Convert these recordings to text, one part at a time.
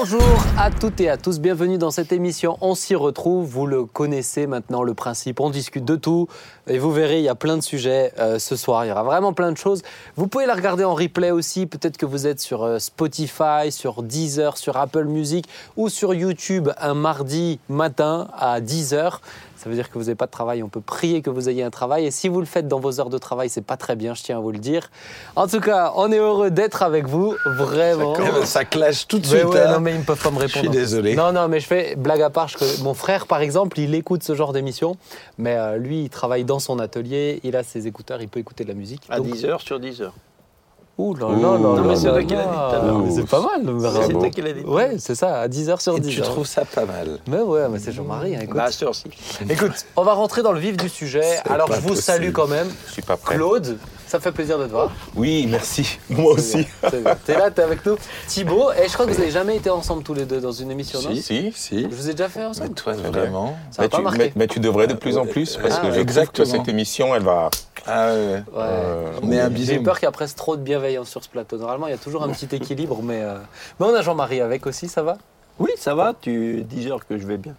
Bonjour à toutes et à tous, bienvenue dans cette émission. On s'y retrouve, vous le connaissez maintenant le principe, on discute de tout et vous verrez, il y a plein de sujets euh, ce soir, il y aura vraiment plein de choses. Vous pouvez la regarder en replay aussi, peut-être que vous êtes sur euh, Spotify, sur Deezer, sur Apple Music ou sur YouTube un mardi matin à 10h. Ça veut dire que vous n'avez pas de travail. On peut prier que vous ayez un travail. Et si vous le faites dans vos heures de travail, c'est pas très bien, je tiens à vous le dire. En tout cas, on est heureux d'être avec vous, vraiment. Ça, ça clash tout de Mais suite. ouais, hein. non, mais ils ne peuvent pas me répondre. Je suis désolé. Non, non, mais je fais blague à part. je- mon frère, par exemple, il écoute ce genre d'émission. Mais euh, lui, il travaille dans son atelier. Il a ses écouteurs. Il peut écouter de la musique. À Donc- 10 heures sur 10 heures. Ouh là là là Non, mais c'est toi qui l'as dit tout à l'heure. Mais C'est pas mal. le C'est toi qui l'as dit. Ouais, c'est ça, à 10h sur Et 10 tu trouves ça pas mal. Mais ouais, mais c'est Jean-Marie. hein, écoute. Bah, cette heure-ci. Écoute, on va rentrer dans le vif du sujet. C'est Alors, pas je vous possible. salue quand même. Je suis pas prêt. Claude, ça fait plaisir de te voir. Oui, merci. Moi aussi. C'est bien. T'es là, t'es avec nous. Thibaut, et je crois que vous n'avez jamais été ensemble tous les deux dans une émission, non? Si, si. Si. Je vous ai déjà fait Mais ensemble toi, vraiment Ça Mais pas tu, marqué. mais- mais tu devrais de plus en plus parce Ah que ouais. je Exactement. trouve que cette émission, elle va. Ah ouais. Ouais. euh, Mais un J'ai peur qu'il y ait presque trop de bienveillance sur ce plateau. Normalement, il y a toujours un petit équilibre, mais, euh, mais on a Jean-Marie avec aussi, ça va? Oui, ça va, tu 10 heures que je vais bien.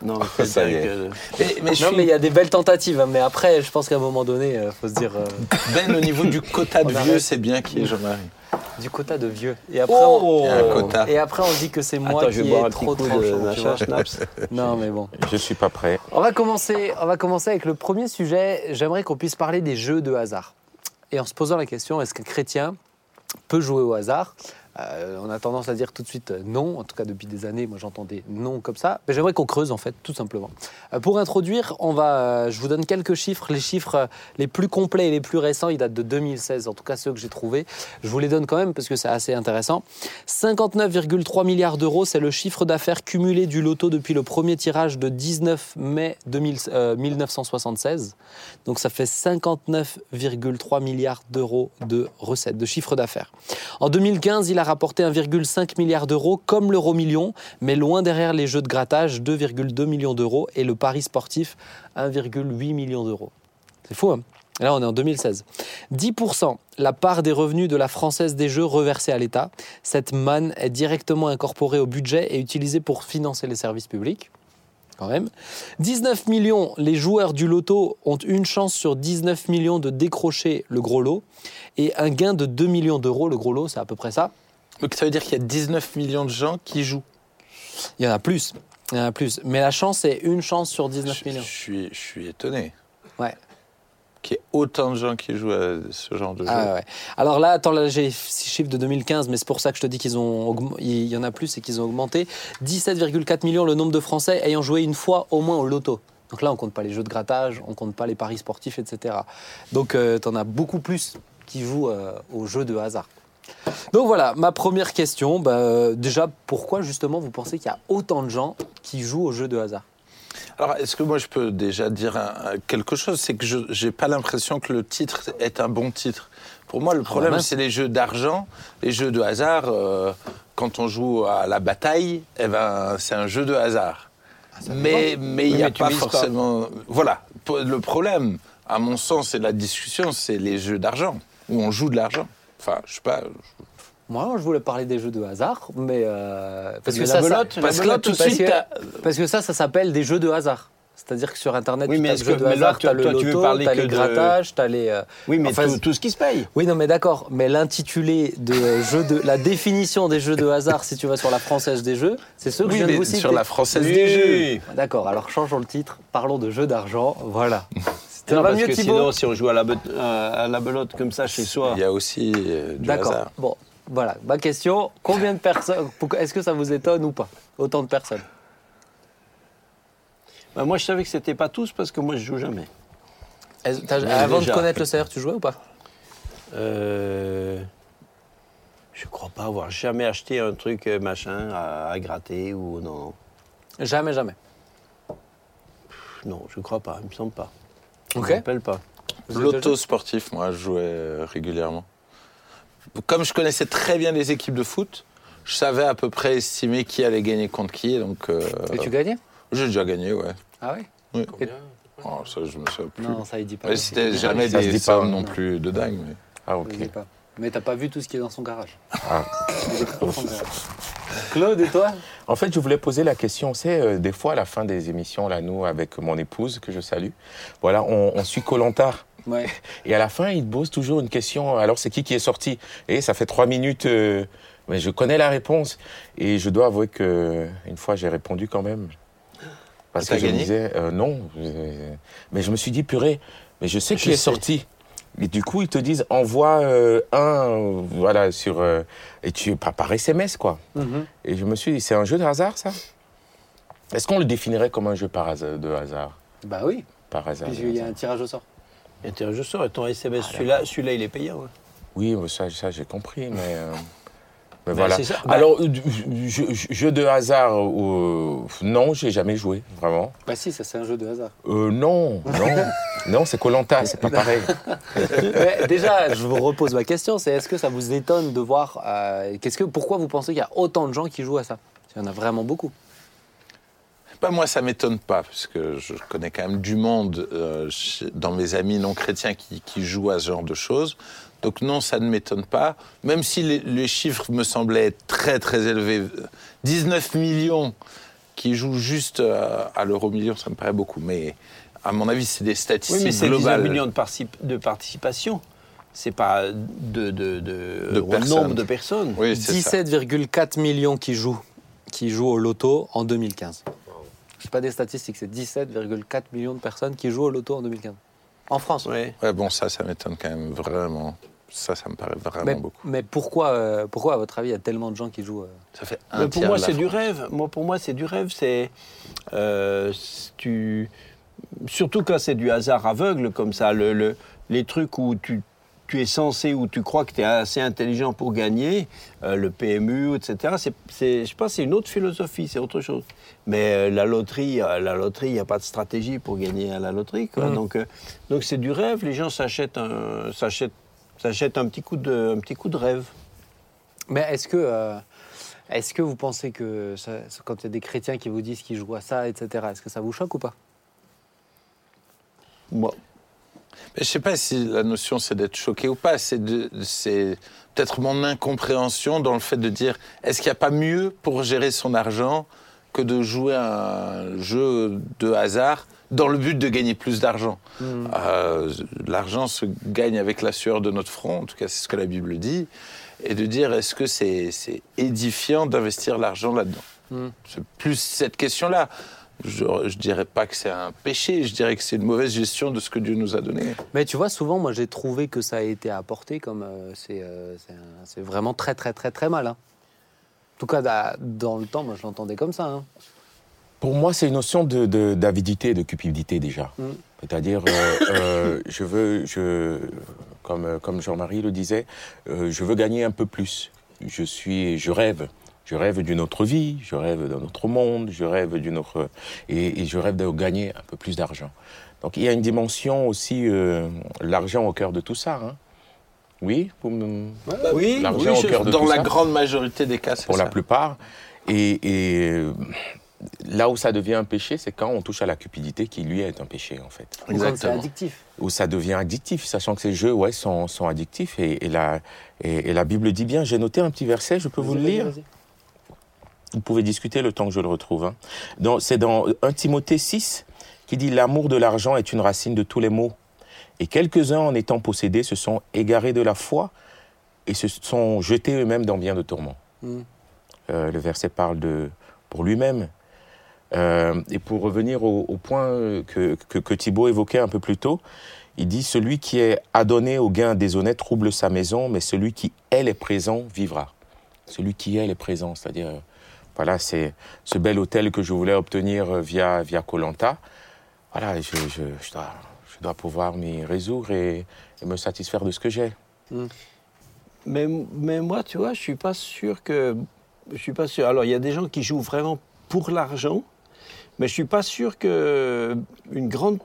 Non, Ça y est. euh, Mais, mais je Non, suis mais il y a des belles tentatives. hein, mais après, je pense qu'à un moment donné, il faut se dire euh, Ben au niveau du quota de On vieux, c'est bien qui est Jean-Marie. Du quota de vieux. Et après, on, Oh et après, on dit que c'est moi Attends, je qui ai trop tranchant. Non, mais bon. Je suis pas prêt. On va commencer, on va commencer avec le premier sujet. J'aimerais qu'on puisse parler des jeux de hasard. Et en se posant la question, est-ce qu'un chrétien peut jouer au hasard? Euh, On a tendance à dire tout de suite euh, non. En tout cas, depuis des années, moi j'entendais non comme ça. Mais j'aimerais qu'on creuse en fait, tout simplement. Euh, pour introduire, on va, je vous donne quelques chiffres. Les chiffres les plus complets et les plus récents, ils datent de 2016. En tout cas, ceux que j'ai trouvés. Je vous les donne quand même parce que c'est assez intéressant. 59,3 milliards d'euros, c'est le chiffre d'affaires cumulé du loto depuis le premier tirage de 19 mai 2000 euh, 1976. Donc ça fait 59,3 milliards d'euros de recettes, de chiffre d'affaires. En 2015, il a rapporté 1,5 milliard d'euros comme l'euro million, mais loin derrière les jeux de grattage, 2,2 millions d'euros, et le pari sportif, 1,8 million d'euros. C'est fou, hein? Là, on est en 2016. 10%, la part des revenus de la Française des Jeux reversée à l'État. Cette manne est directement incorporée au budget et utilisée pour financer les services publics. Quand même. 19 millions, les joueurs du loto ont une chance sur 19 millions de décrocher le gros lot. Et un gain de 2 millions d'euros, le gros lot, c'est à peu près ça. Donc ça veut dire qu'il y a 19 millions de gens qui jouent. Il y en a plus. Il y en a plus. Mais la chance, c'est une chance sur 19 Je, millions. je suis, je suis étonné Ouais. qu'il y ait autant de gens qui jouent à ce genre de jeu. Ah ouais. Alors là, attends, là j'ai les chiffres de 2015, mais c'est pour ça que je te dis qu'ils ont il y en a plus et qu'ils ont augmenté. 17,4 millions le nombre de Français ayant joué une fois au moins au loto. Donc là, on compte pas les jeux de grattage, on compte pas les paris sportifs, etc. Donc tu en as beaucoup plus qui jouent euh, aux jeux de hasard. Donc voilà, ma première question, bah, euh, déjà, pourquoi justement vous pensez qu'il y a autant de gens qui jouent aux jeux de hasard? Alors, est-ce que moi je peux déjà dire un- quelque chose? C'est que je n'ai pas l'impression que le titre est un bon titre. Pour moi, le problème, mince. c'est les jeux d'argent, les jeux de hasard. euh, quand on joue à la bataille, eh ben, c'est un jeu de hasard. mais mais il n'y a mais pas forcément. Voilà. Le problème, à mon sens, et la discussion, c'est les jeux d'argent, où on joue de l'argent. Enfin, je sais pas. Moi, je voulais parler des jeux de hasard, mais euh, parce que ça, belote, Parce que là, parce suite, que- Parce que ça, ça s'appelle des jeux de hasard. C'est-à-dire que sur Internet, Oui, tu mais jeux que- de hasard, toi- t'as le toi, tu veux loto, parler t'as que les de- grattages, t'as les... euh, Oui, mais Enfin, tout, tout ce qui se paye. Oui, non, mais d'accord. Mais l'intitulé de jeu de... La définition des jeux de hasard, si tu vas sur la Française des Jeux, c'est ceux que Oui, je viens de vous citer. sur la française des jeux. D'accord, alors changeons le titre. Parlons de jeux d'argent. Voilà. Ça Non, va parce mieux, que Thibaut sinon, si on joue à la, be- à la belote comme ça chez soi, Il y a aussi euh, du D'accord. hasard. Bon, voilà. Ma question, combien de personnes... Est-ce que ça vous étonne ou pas Autant de personnes? Bah, moi je savais que c'était pas tous parce que moi je joue jamais. Avant de connaître le CR, tu jouais ou pas? Euh, je crois pas avoir jamais acheté un truc euh, machin à, à gratter ou non. Jamais, jamais. Pff, Non, je crois pas, il me semble pas. Je Ok. me rappelle pas. Vous êtes L'auto sportif, moi, je jouais euh, régulièrement. Comme je connaissais très bien les équipes de foot, je savais à peu près estimer qui allait gagner contre qui. Donc, euh, Et tu gagnais? j'ai déjà gagné, ouais. Ah oui Oui. Et- Oh, ça, je me souviens plus. Non, ça il dit pas. Mais c'était Ça jamais ça se des dit pas, sommes non non. plus de dingue. Mais... Ah, il ok. dit pas. Mais t'as pas vu tout ce qui est dans son garage. Ah. Il est dans son garage. Claude, et toi? En fait, je voulais poser la question, c'est euh, des fois à la fin des émissions, là, nous, avec mon épouse, que je salue, voilà, on, on suit Colanta. Ouais. Et à la fin, il te pose toujours une question, alors c'est qui qui est sorti? Et ça fait trois minutes, euh, mais je connais la réponse. Et je dois avouer que une fois, j'ai répondu quand même. Parce que je me disais, euh, non. euh, Mais je me suis dit, purée, mais je sais qui est sorti. Et du coup, ils te disent, envoie euh, un, euh, voilà, sur. euh, et tu, par, par SMS, quoi. Mhm. Et je me suis dit, c'est un jeu de hasard, ça? Est-ce qu'on le définirait comme un jeu par hasard, de hasard? Bah oui, Par hasard. puisqu'il y a un tirage au sort. Et tiens, je sors, et ton SMS, celui-là, celui-là, il est payant. hein. Oui, mais ça, ça j'ai compris, mais. Mais Ben, voilà. c'est ça. Ben- Alors, euh, jeu, jeu de hasard, euh, non, j'ai jamais joué, vraiment. Bah si, ça c'est un jeu de hasard. Euh, non, non, non, c'est Colanta, c'est pas pareil. Mais déjà, je vous repose ma question, c'est est-ce que ça vous étonne de voir, euh, qu'est-ce que, pourquoi vous pensez qu'il y a autant de gens qui jouent à ça? Il y en a vraiment beaucoup. Bah, moi, ça m'étonne pas, parce que je connais quand même du monde euh, dans mes amis non chrétiens qui, qui jouent à ce genre de choses. Donc non, ça ne m'étonne pas, même si les, les chiffres me semblaient très très élevés. 19 millions qui jouent juste euh, à l'euro million, ça me paraît beaucoup. Mais à mon avis, c'est des Oui, statistiques mais c'est 19 globales. millions de, particip- de participation. C'est pas de, de, de, De au personnes. nombre de personnes. Oui, c'est ça. 17,4 millions qui jouent, qui jouent au loto en 2015. C'est pas des statistiques, c'est 17,4 millions de personnes qui jouent au loto en 2015. En France. Ouais, bon, ça, ça m'étonne quand même vraiment. Ça, ça me paraît vraiment Mais, beaucoup. mais pourquoi, euh, pourquoi, à votre avis, il y a tellement de gens qui jouent euh Ça fait un Mais pour tiers moi, de la c'est du rêve. Moi, pour moi, c'est du rêve. C'est euh, tu surtout quand c'est du hasard aveugle comme ça, le, le- les trucs où tu tu es censé ou tu crois que tu es assez intelligent pour gagner, euh, le PMU, etc. C'est, c'est, je pense que c'est une autre philosophie, c'est autre chose. Mais euh, la loterie, euh, la loterie, il n'y a pas de stratégie pour gagner à la loterie. Quoi. Mm. Donc, donc c'est du rêve. Les gens s'achètent un, s'achètent, s'achètent un petit coup de, un petit coup de rêve. Mais est-ce que, est-ce que vous pensez que ça- quand il y a des chrétiens qui vous disent qu'ils jouent à ça, etc., est-ce que ça vous choque ou pas? Moi, Mais je sais pas si la notion c'est d'être choqué ou pas. C'est peut-être mon incompréhension dans le fait de dire est-ce qu'il n'y a pas mieux pour gérer son argent que de jouer à un jeu de hasard dans le but de gagner plus d'argent? Euh, L'argent se gagne avec la sueur de notre front, en tout cas c'est ce que la Bible dit, et de dire est-ce que c'est édifiant d'investir l'argent là-dedans? Mm. C'est plus cette question-là. Je ne dirais pas que c'est un péché, je dirais que c'est une mauvaise gestion de ce que Dieu nous a donné. Mais tu vois, souvent, moi, j'ai trouvé que ça a été apporté comme euh, c'est euh, c'est vraiment très, très, très, très mal. hein. En tout cas, da- dans le temps, moi, je l'entendais comme ça. hein. Pour moi, c'est une notion de- de- d'avidité, de, cupidité déjà. Mm. C'est-à-dire, euh, euh, je veux, je, comme, comme Jean-Marie le disait, euh, je veux gagner un peu plus. Je suis, je rêve. Je rêve d'une autre vie, je rêve d'un autre monde, je rêve d'une autre, et, et je rêve de gagner un peu plus d'argent. Donc il y a une dimension aussi, euh, l'argent au cœur de tout ça. hein. Oui, me- oui, L'argent oui, au je- cœur de Dans tout la ça. grande majorité des cas, c'est pour ça. la plupart. Et, et, là où ça devient un péché, c'est quand on touche à la cupidité qui, lui, est un péché, en fait. Ou Exactement. addictif. Où ça devient addictif, sachant que ces jeux ouais, sont, sont addictifs. Et, et la, et, et la Bible dit bien, j'ai noté un petit verset, je peux vous le Vas-y, lire vas-y. Vous pouvez discuter le temps que je le retrouve. hein. C'est dans 1 Timothée 6 qui dit L'amour de l'argent est une racine de tous les maux. Et quelques-uns, en étant possédés, se sont égarés de la foi et se sont jetés eux-mêmes dans bien de tourments. Mm. Euh, le verset parle de pour lui-même. Euh, et pour revenir au, au point euh, que, que, que Thibault évoquait un peu plus tôt, il dit Celui qui est adonné au gain déshonnête trouble sa maison, mais celui qui elle est présent vivra. Celui qui elle est présent, c'est-à-dire, euh, voilà, c'est ce bel hôtel que je voulais obtenir euh, via via Colanta. Voilà, je, dois, je dois pouvoir m'y résoudre et, me satisfaire de ce que j'ai. Mais, mais moi, tu vois, je suis pas sûr que. Je suis pas sûr. Alors, il y a des gens qui jouent vraiment pour l'argent, mais je suis pas sûr que une grande,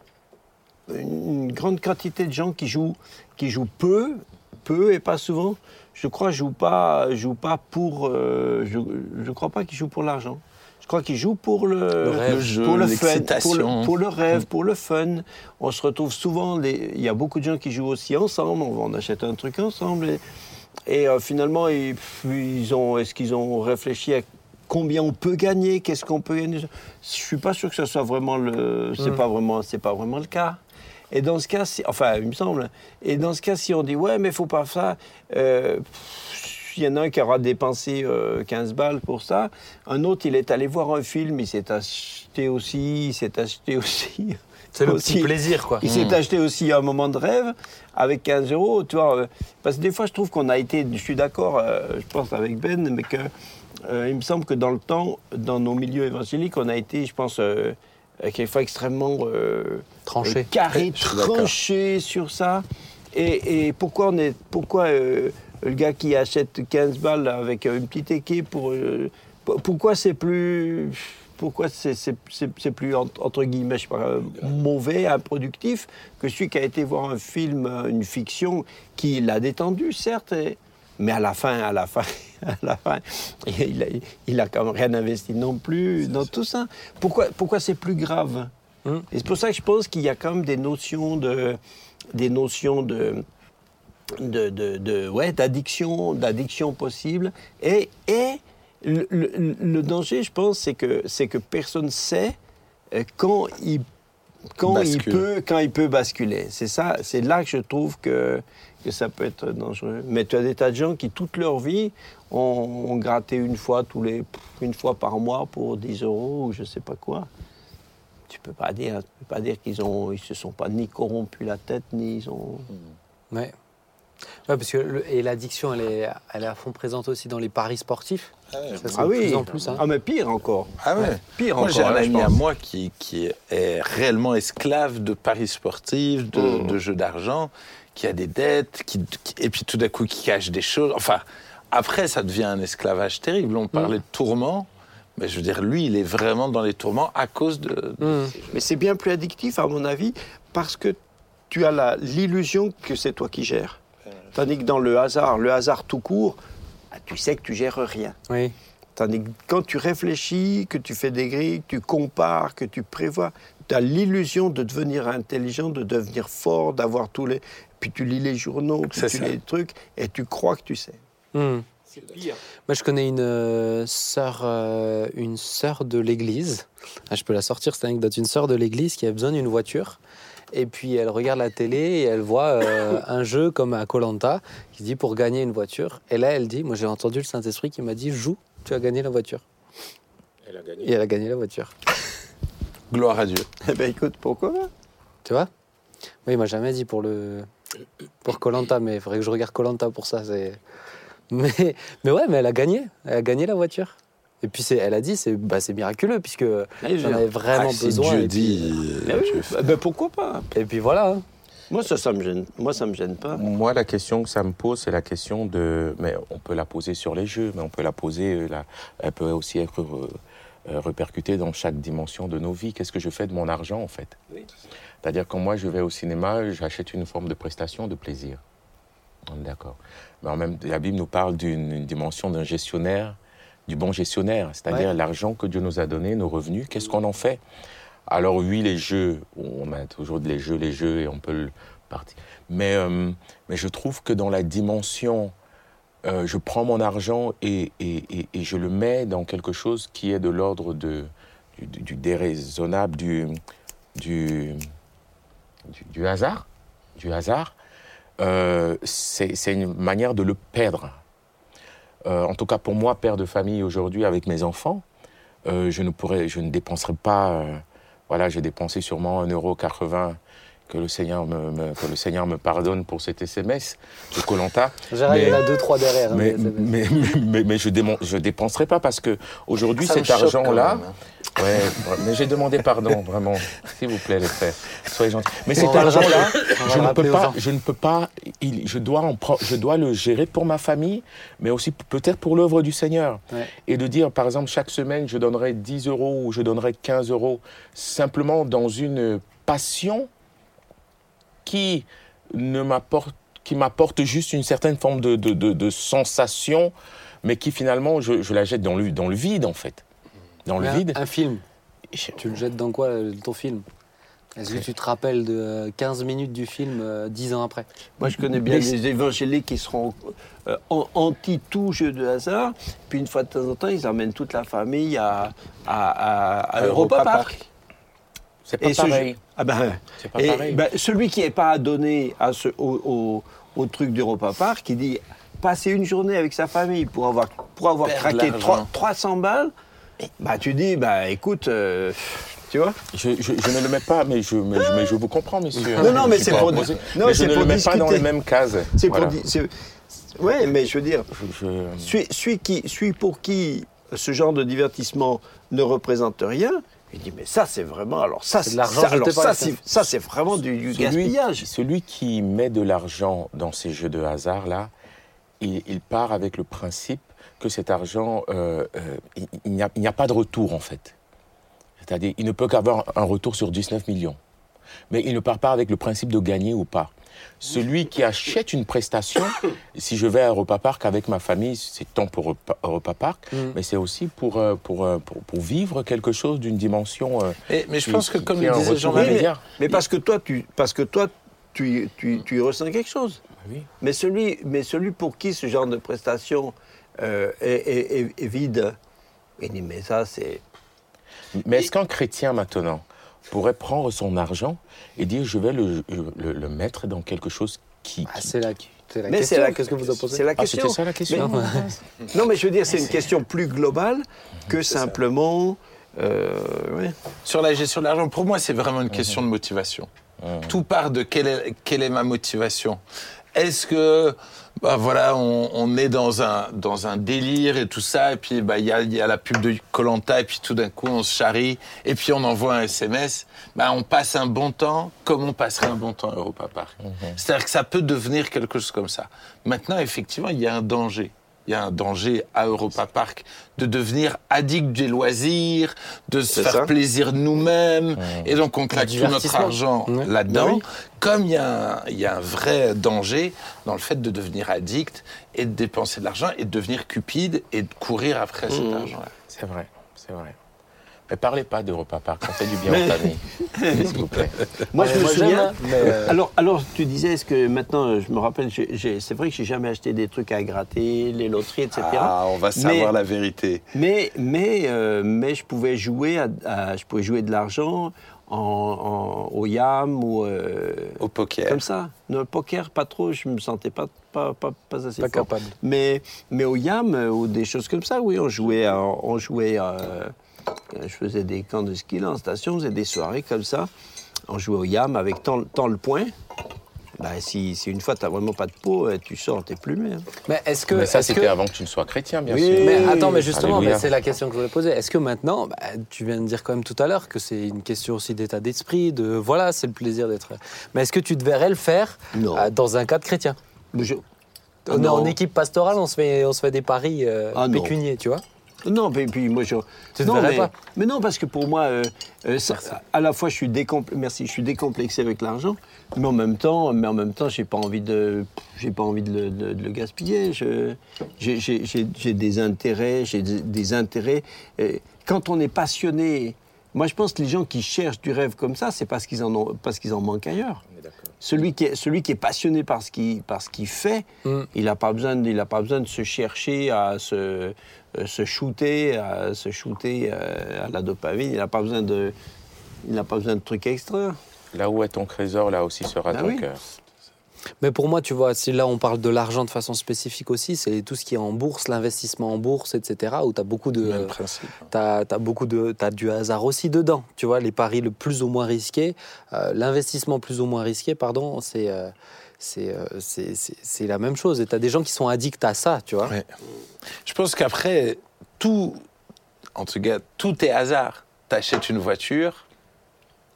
une grande quantité de gens qui jouent, qui jouent peu, peu et pas souvent, je crois, jouent pas, jouent pas pour. euh, je, je crois pas qu'ils jouent pour l'argent. Je crois qu'ils jouent pour le, Le rêve. Le jeu, pour le fun, pour le, pour le rêve, pour le fun. On se retrouve souvent, il y a beaucoup de gens qui jouent aussi ensemble, on, on achète un truc ensemble. Et, Et euh, finalement, ils, ils ont, est-ce qu'ils ont réfléchi à combien on peut gagner, qu'est-ce qu'on peut gagner? Je suis pas sûr que ce soit vraiment le, c'est Mm. pas vraiment, c'est pas vraiment le cas. Et dans ce cas, si- enfin, il me semble. Et dans ce cas, si on dit ouais, mais faut pas ça, euh, il y en a un qui aura dépensé euh, 15 balles pour ça, un autre il est allé voir un film, il s'est acheté aussi, il s'est acheté aussi. C'est le aussi- petit plaisir, quoi. il s'est acheté aussi un moment de rêve avec 15 euros, tu vois. euh, Parce que des fois, je trouve qu'on a été, je suis d'accord, euh, je pense avec Ben, mais que il me semble que dans le temps, dans nos milieux évangéliques, on a été, je pense, euh, euh, quelquefois extrêmement euh, Tranché. euh, carré, tranché sur ça. Et, et pourquoi on est, pourquoi euh, le gars qui achète 15 balles avec euh, une petite équipe pour, euh, pour- pourquoi c'est plus pourquoi c'est c'est- c'est- c'est plus en- entre guillemets je sais pas, mauvais, improductif que celui qui a été voir un film, une fiction qui l'a détendu certes, et- mais à la fin, à la fin, à la fin, il a, il a quand même rien investi non plus dans tout ça. Pourquoi, pourquoi c'est plus grave. Et c'est pour ça que je pense qu'il y a quand même des notions de, des notions de, de, de- de- ouais, d'addiction, d'addiction possible. Et, et le, le- le danger, je pense, c'est que, c'est que personne sait euh, quand il quand il, peut, quand il peut basculer. C'est ça, c'est là que je trouve que, que ça peut être dangereux. Mais tu as des tas de gens qui, toute leur vie, ont, ont gratté une fois, tous les, une fois par mois pour 10 euros ou je sais pas quoi. Tu peux pas dire, tu peux pas dire qu'ils ont, ils se sont pas ni corrompus la tête, ni ils ont. Ouais. Ouais, parce que le- et l'addiction, elle est, elle est à fond présente aussi dans les paris sportifs. Ça, c'est Ah de oui. plus en plus. hein. Ah mais pire encore. Ah ouais. Pire Moi, encore. j'ai un hein, ami à moi qui, qui est réellement esclave de paris sportifs, de, Mm. de jeux d'argent, qui a des dettes, qui, qui- et puis tout d'un coup qui cache des choses. Enfin, après, ça devient un esclavage terrible. On parlait de tourments, mais je veux dire, lui, il est vraiment dans les tourments à cause de. Hum. Mais c'est bien plus addictif, à mon avis, parce que tu as la- l'illusion que c'est toi qui gères. Tandis que dans le hasard, le hasard tout court, ah, tu sais que tu gères rien. Oui. Tandis que quand tu réfléchis, que tu fais des grilles, que tu compares, que tu prévois, tu as l'illusion de devenir intelligent, de devenir fort, d'avoir tous les. Puis tu lis les journaux, puis tu ça. lis les trucs, et tu crois que tu sais. C'est pire. Moi, je connais une euh, sœur, euh, une sœur de l'église. Ah, je peux la sortir cette anecdote. Une sœur de l'église qui a besoin d'une voiture. Et puis elle regarde la télé et elle voit euh, un jeu comme à Colanta qui dit pour gagner une voiture. Et là, elle dit, moi j'ai entendu le Saint Esprit qui m'a dit joue, tu as gagné la voiture. Elle a gagné. Et elle a gagné la voiture. Gloire à Dieu. Eh bien écoute, pourquoi pas? Tu vois? Oui, il m'a jamais dit pour le pour Colanta, mais il faudrait que je regarde Colanta pour ça. C'est mais mais ouais, mais elle a gagné, elle a gagné la voiture. Et puis c'est, elle a dit, c'est bah, c'est miraculeux puisque j'en avais vraiment Ah, si besoin. Dieu et, puis, dit. Oui, fait. bah, bah, pourquoi pas? et puis voilà. hein. Moi, ça, ça me gêne. Moi, ça me gêne pas. Moi, la question que ça me pose, c'est la question de. Mais on peut la poser sur les jeux, mais on peut la poser. euh, la- Elle peut aussi être euh, répercutée dans chaque dimension de nos vies. Qu'est-ce que je fais de mon argent, en fait? Oui. C'est-à-dire, quand moi je vais au cinéma, j'achète une forme de prestation de plaisir. On est d'accord. Mais en même la Bible nous parle d'une une dimension d'un gestionnaire, du bon gestionnaire, c'est-à-dire Ouais. l'argent que Dieu nous a donné, nos revenus, qu'est-ce qu'on en fait? Alors oui, les jeux, on a toujours les jeux, les jeux, et on peut le partir. Mais, euh, mais je trouve que dans la dimension, euh, je prends mon argent et, je le mets dans quelque chose qui est de l'ordre du, déraisonnable, du, hasard, du hasard, euh, c'est une manière de le perdre. Euh, en tout cas, pour moi, père de famille aujourd'hui avec mes enfants, je ne dépenserai pas. voilà, j'ai dépensé sûrement 1,80€ que le Seigneur me, me- que le Seigneur me pardonne pour cet SMS de Colanta. Gérard, il y en a deux, trois derrière. hein, Mais, SMS. mais, mais, mais je ne dépenserai pas parce que aujourd'hui, cet argent-là. même, hein. Ouais, mais j'ai demandé pardon, vraiment. S'il vous plaît, les frères. Soyez gentils. Mais cet. On va je ne peux pas, je ne peux pas, il- je dois en je dois le gérer pour ma famille, mais aussi peut-être pour l'œuvre du Seigneur. Ouais. Et de dire, par exemple, chaque semaine, je donnerai 10 euros ou je donnerai 15 euros, simplement dans une passion qui ne m'apporte, qui m'apporte juste une certaine forme de, de, de- de sensation, mais qui finalement, je, je la jette dans le, dans le vide, en fait. Dans le un- vide. Un film. Je- Tu le jettes dans quoi, euh, ton film? Est-ce que tu te rappelles de euh, 15 minutes du film euh, 10 ans après? Moi, je connais bien les évangéliques qui seront euh, anti tout jeu de hasard. Puis une fois de temps en temps, ils emmènent toute la famille à, à, à, à Europa Europa Park. C'est pas Et ce pareil. Ah ben, ben, celui qui n'est pas adonné à ce, au, au- au truc d'Europa Park, qui dit passer une journée avec sa famille pour avoir, pour avoir Perdre craqué l'argent. 3 300 balles, bah tu dis, bah écoute, euh, tu vois Je, je- je ne le mets pas, mais je, mais, je- mais je vous comprends, monsieur. Non, non, mais c'est pour- opposé. non, mais je ne pour le mets pas dans les mêmes cases. C'est Voilà. pour Ouais, mais je veux dire, Je- je- celui, celui qui, celui pour qui ce genre de divertissement ne représente rien, il dit mais ça c'est vraiment alors ça C'est ça, alors c'est fenêtre. ça c'est vraiment du, du celui, gaspillage. celui qui met de l'argent dans ces jeux de hasard-là, il, il part avec le principe que cet argent, euh, euh, il, il n'y a, il n'y a pas de retour en fait. C'est-à-dire, il ne peut qu'avoir un retour sur 19 millions. Mais il ne part pas avec le principe de gagner ou pas. Celui qui achète une prestation, si je vais à Europa Park avec ma famille, c'est tant pour Europa- Europa Park, Mm. mais c'est aussi pour, euh, pour, euh, pour, pour vivre quelque chose d'une dimension. euh, Mais, mais je qui- pense que, qui- comme qui le a un disait Jean-Marie. Mais parce que toi tu parce que toi tu, tu, tu y ressens quelque chose. Oui. Mais celui mais celui pour qui ce genre de prestation euh, est, est- est- est vide, il dit mais ça c'est Mais est-ce qu'un chrétien maintenant pourrait prendre son argent et dire je vais le, le- le mettre dans quelque chose qui. Ah, qui- C'est la, c'est la Mais question. c'est la- Qu'est-ce que vous en pensez c'est la Ah, question. c'était ça la question. Non, mais je veux dire, c'est une question plus globale que simplement. euh, ouais. Sur la gestion de l'argent, pour moi, c'est vraiment une question de motivation. Tout part de quelle est, quelle est ma motivation. Est-ce que, bah voilà, on, on est dans un, dans un délire et tout ça, et puis bah, il y, a, y a la pub de Colanta, et puis tout d'un coup on se charrie, et puis on envoie un SMS, bah, on passe un bon temps comme on passerait un bon temps à Europa Park. C'est-à-dire que ça peut devenir quelque chose comme ça. Maintenant, effectivement, il y a un danger. Il y a un danger à Europa Park de devenir addict des loisirs, de se faire ça. plaisir nous-mêmes, et donc on claque tout notre argent Ouais. là-dedans. Oui. Comme il y, a un, il y a un vrai danger dans le fait de devenir addict et de dépenser de l'argent et de devenir cupide et de courir après cet Mmh. argent-là. C'est vrai, c'est vrai. Mais parlez pas d'Europa Park, ça fait du bien Mais- aux familles. S'il vous plaît. Moi, je me moi, j'aime, souviens. mais, euh, Alors, alors, tu disais, est-ce que maintenant, euh, je me rappelle, c'est vrai que j'ai jamais acheté des trucs à gratter, les loteries, etc. Ah, on va Mais- savoir la vérité. Mais, mais, euh, mais je pouvais jouer, à, à- je pouvais jouer de l'argent en, en- au yam ou euh, Au poker. comme ça. Non, le poker, pas trop, je me sentais pas, pas, pas, pas assez Pas fort. capable. Mais, mais au yam euh, ou des choses comme ça, oui, on jouait, à- on jouait euh, je faisais des camps de ski là, en station, on faisait des soirées comme ça. On jouait au yam avec tant, tant le point. Bah, si, si une fois tu n'as vraiment pas de peau, euh, tu sors, t'es plumé. hein. Mais est-ce que. Mais ça, est-ce c'était que- avant que tu ne sois chrétien, bien Oui. sûr. Mais attends, mais justement, c'est la question que je voulais poser. Est-ce que maintenant, bah, tu viens de dire quand même tout à l'heure que c'est une question aussi d'état d'esprit, de voilà, c'est le plaisir d'être. Mais est-ce que tu te verrais le faire euh, dans un cadre chrétien? Je- On est en équipe pastorale, on se fait, on se fait des paris euh, Ah, pécuniers, tu vois? Non, mais puis moi je. Tu non, mais, pas? mais non, parce que pour moi, euh, euh, ça- à la fois je suis décomplexé, merci, je suis décomplexé avec l'argent, mais en même temps, mais en même temps, j'ai pas envie de, j'ai pas envie de le, de- de le gaspiller. Je- j'ai- J'ai j'ai- j'ai des intérêts, j'ai des, des intérêts. Et quand on est passionné, moi je pense que les gens qui cherchent du rêve comme ça, c'est parce qu'ils en ont, parce qu'ils en manquent ailleurs. Celui qui, est, celui qui est passionné par ce qu'il par ce qu'il fait, Mm. il n'a pas, besoin de- il a pas besoin de se chercher à se, euh, se shooter, à se shooter euh, à la dopamine. Il n'a pas besoin de, il n'a pas besoin de trucs extra. Là où est ton trésor, là aussi sera Ah ton oui. cœur. Mais pour moi, tu vois, si là on parle de l'argent de façon spécifique aussi, c'est tout ce qui est en bourse, l'investissement en bourse, etc., où tu as beaucoup de. Même principe. T'as as beaucoup de, t'as du hasard aussi dedans. Tu vois, les paris le plus ou moins risqués, euh, l'investissement plus ou moins risqué, pardon, c'est euh, c'est euh, c'est- la même chose. Et t'as des gens qui sont addicts à ça, tu vois. Je pense qu'après, tout, en tout cas, tout est hasard. T'achètes une voiture,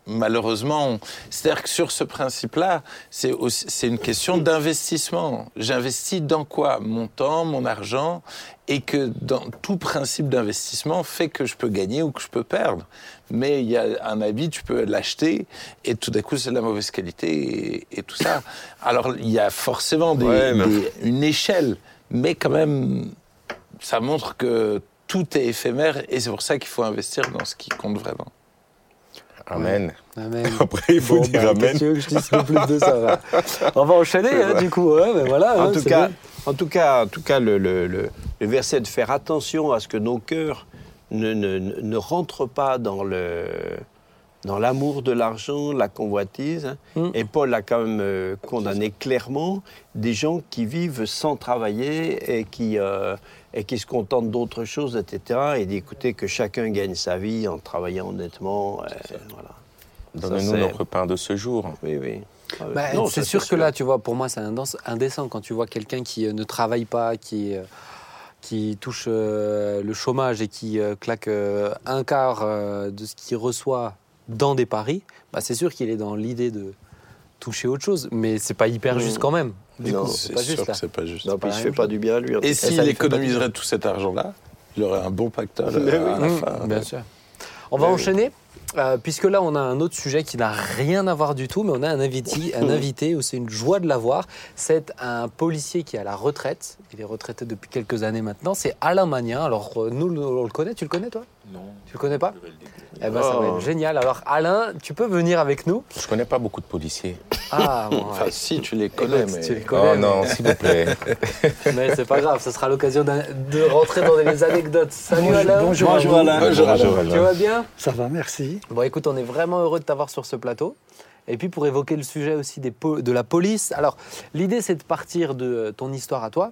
malheureusement, c'est-à-dire que sur ce principe-là, c'est aussi- c'est une question d'investissement. J'investis dans quoi? Mon temps, mon argent, et que dans tout principe d'investissement fait que je peux gagner ou que je peux perdre. Mais il y a un habit, tu peux l'acheter, et tout d'un coup, c'est de la mauvaise qualité, et, et tout ça. Alors, il y a forcément des- Ouais, mais- des- une échelle, mais quand même, ça montre que tout est éphémère, et c'est pour ça qu'il faut investir dans ce qui compte vraiment. Amen. Amen. Après, il faut Bon, dire bah, Amen. que tu veux que je dise plus de ça va On va enchaîner, hein, du coup. Ouais, mais voilà, En hein, tout, cas, en tout cas, en tout cas, le, le- le- le verset de faire attention à ce que nos cœurs ne, ne, ne rentrent pas dans le dans l'amour de l'argent, la convoitise. hein. Mm. Et Paul a quand même euh, condamné clairement des gens qui vivent sans travailler et qui, euh, et qui se contentent d'autres choses, etc. Et dit, écoutez, que chacun gagne sa vie en travaillant honnêtement. euh, voilà. Donne-nous notre pain de ce jour. Oui, oui. Ah, Bah, non, c'est sûr que là, tu vois, pour moi, c'est indécent, indécent quand tu vois quelqu'un qui euh, ne travaille pas, qui, euh, qui touche euh, le chômage et qui euh, claque euh, un quart euh, de ce qu'il reçoit dans des paris. Bah, c'est sûr qu'il est dans l'idée de toucher autre chose, mais c'est pas hyper juste quand même. Du Non, c'est sûr juste que c'est pas juste. Non, puis même fait pas du bien à lui. Et s'il économiserait tout cet argent-là, il aurait un bon pactole Mais à oui. la Mmh, fin. bien sûr. On va Mais oui. enchaîner, euh, puisque là, on a un autre sujet qui n'a rien à voir du tout, mais on a un invité, un invité où c'est une joie de l'avoir. C'est un policier qui est à la retraite. Il est retraité depuis quelques années maintenant. C'est Alain Magnin. Alors, euh, nous, on le connaît? Tu le connais, toi? Non. Tu le connais pas Eh ben, ça va Oh. être génial. Alors, Alain, tu peux venir avec nous Je connais pas beaucoup de policiers. Ah, bon, Enfin, si, tu les connais, Écoute, mais... tu les connais, oh non, s'il vous plaît. mais, c'est pas grave. Ce sera l'occasion d'un- de rentrer dans les anecdotes. Salut Bonjour- Alain. bonjour Bonjour à vous. Alain. Bonjour, Bonjour, Alain. Tu vas bien Ça va, merci. Bon, écoute, on est vraiment heureux de t'avoir sur ce plateau. Et puis pour évoquer le sujet aussi des po- de la police. Alors, l'idée, c'est de partir de euh, ton histoire à toi,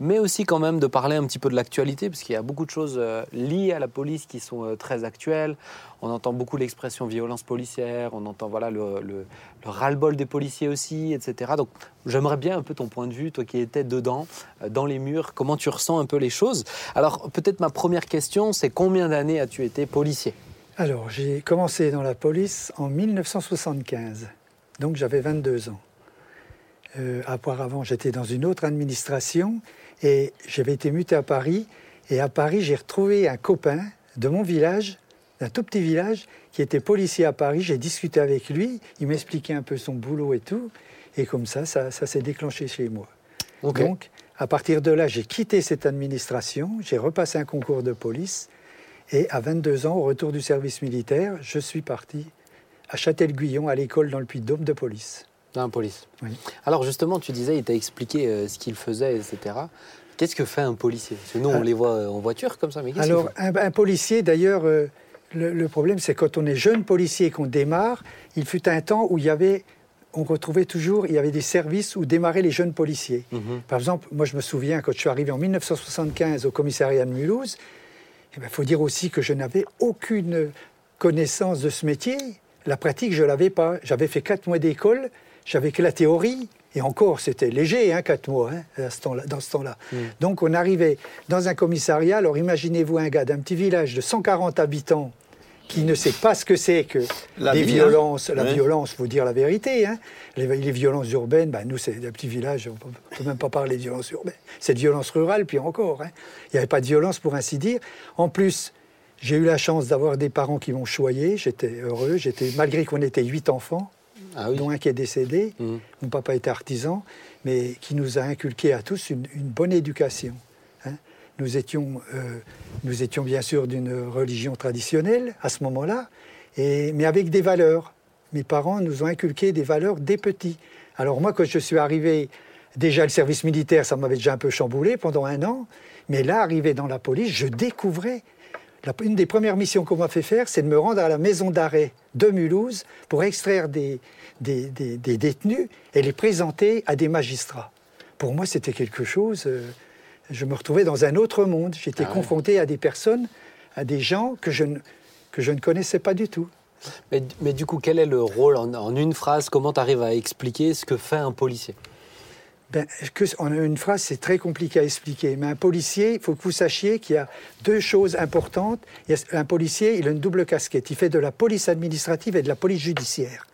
mais aussi quand même de parler un petit peu de l'actualité, parce qu'il y a beaucoup de choses euh, liées à la police qui sont euh, très actuelles. On entend beaucoup l'expression violence policière, on entend voilà, le, le- le ras-le-bol des policiers aussi, etc. Donc, j'aimerais bien un peu ton point de vue, toi qui étais dedans, euh, dans les murs, comment tu ressens un peu les choses. Alors, peut-être ma première question, c'est combien d'années as-tu été policier? Alors, j'ai commencé dans la police en 1975, donc j'avais 22 ans. Euh, auparavant, j'étais dans une autre administration et j'avais été muté à Paris. Et à Paris, j'ai retrouvé un copain de mon village, d'un tout petit village, qui était policier à Paris. J'ai discuté avec lui, il m'expliquait un peu son boulot et tout. Et comme ça, ça, ça s'est déclenché chez moi. Donc, à partir de là, j'ai quitté cette administration, j'ai repassé un concours de police, et à 22 ans, au retour du service militaire, je suis parti à Châtel-Guyon, à l'école dans le Puy-de-Dôme de police. Dans la police. Oui. Alors justement, tu disais, il t'a expliqué euh, ce qu'il faisait, etc. Qu'est-ce que fait un policier? Parce que nous, on Ah. les voit euh, en voiture comme ça, mais qu'est-ce Alors, un, un policier, d'ailleurs, euh, le, le problème, c'est quand on est jeune policier et qu'on démarre, il fut un temps où il y avait, on retrouvait toujours, il y avait des services où démarraient les jeunes policiers. Mhm. Par exemple, moi, je me souviens, quand je suis arrivé en 1975 au commissariat de Mulhouse, il faut dire aussi que je n'avais aucune connaissance de ce métier. La pratique, je ne l'avais pas. J'avais fait quatre mois d'école, j'avais que la théorie. Et encore, c'était léger, hein, quatre mois, hein, à ce temps-là- dans ce temps-là. Donc, on arrivait dans un commissariat. Alors, imaginez-vous un gars d'un petit village de 140 habitants qui ne sait pas ce que c'est que La des hein. violences. La Ouais. violence, faut dire la vérité. hein. Les, les violences urbaines, ben, nous, c'est un petit village, on ne peut même pas parler de violence urbaine. C'est de violence rurale, puis encore. hein. Il n'y avait pas de violence, pour ainsi dire. En plus, j'ai eu la chance d'avoir des parents qui m'ont choyé. J'étais heureux. J'étais, malgré qu'on était huit enfants, Ah oui. dont un qui est décédé. Mhm. Mon papa était artisan, mais qui nous a inculqué à tous une, une bonne éducation. hein. Nous, étions, euh, nous étions bien sûr d'une religion traditionnelle à ce moment-là, mais avec des valeurs. Mes parents nous ont inculqué des valeurs dès petits. Alors moi, quand je suis arrivé, déjà le service militaire, ça m'avait déjà un peu chamboulé pendant un an, mais là, arrivé dans la police, je découvrais la- une des premières missions qu'on m'a fait faire, c'est de me rendre à la maison d'arrêt de Mulhouse pour extraire des, des- des- des détenus et les présenter à des magistrats. Pour moi, c'était quelque chose. euh, je me retrouvais dans un autre monde. J'étais Ah ouais. confronté à des personnes, à des gens que je ne, que je ne connaissais pas du tout. Mais, mais du coup, quel est le rôle en, en une phrase? Comment tu arrives à expliquer ce que fait un policier? Ben, que, en une phrase, c'est très compliqué à expliquer. Mais un policier, il faut que vous sachiez qu'il y a deux choses importantes. Il a- un policier, il a une double casquette. Il fait de la police administrative et de la police judiciaire.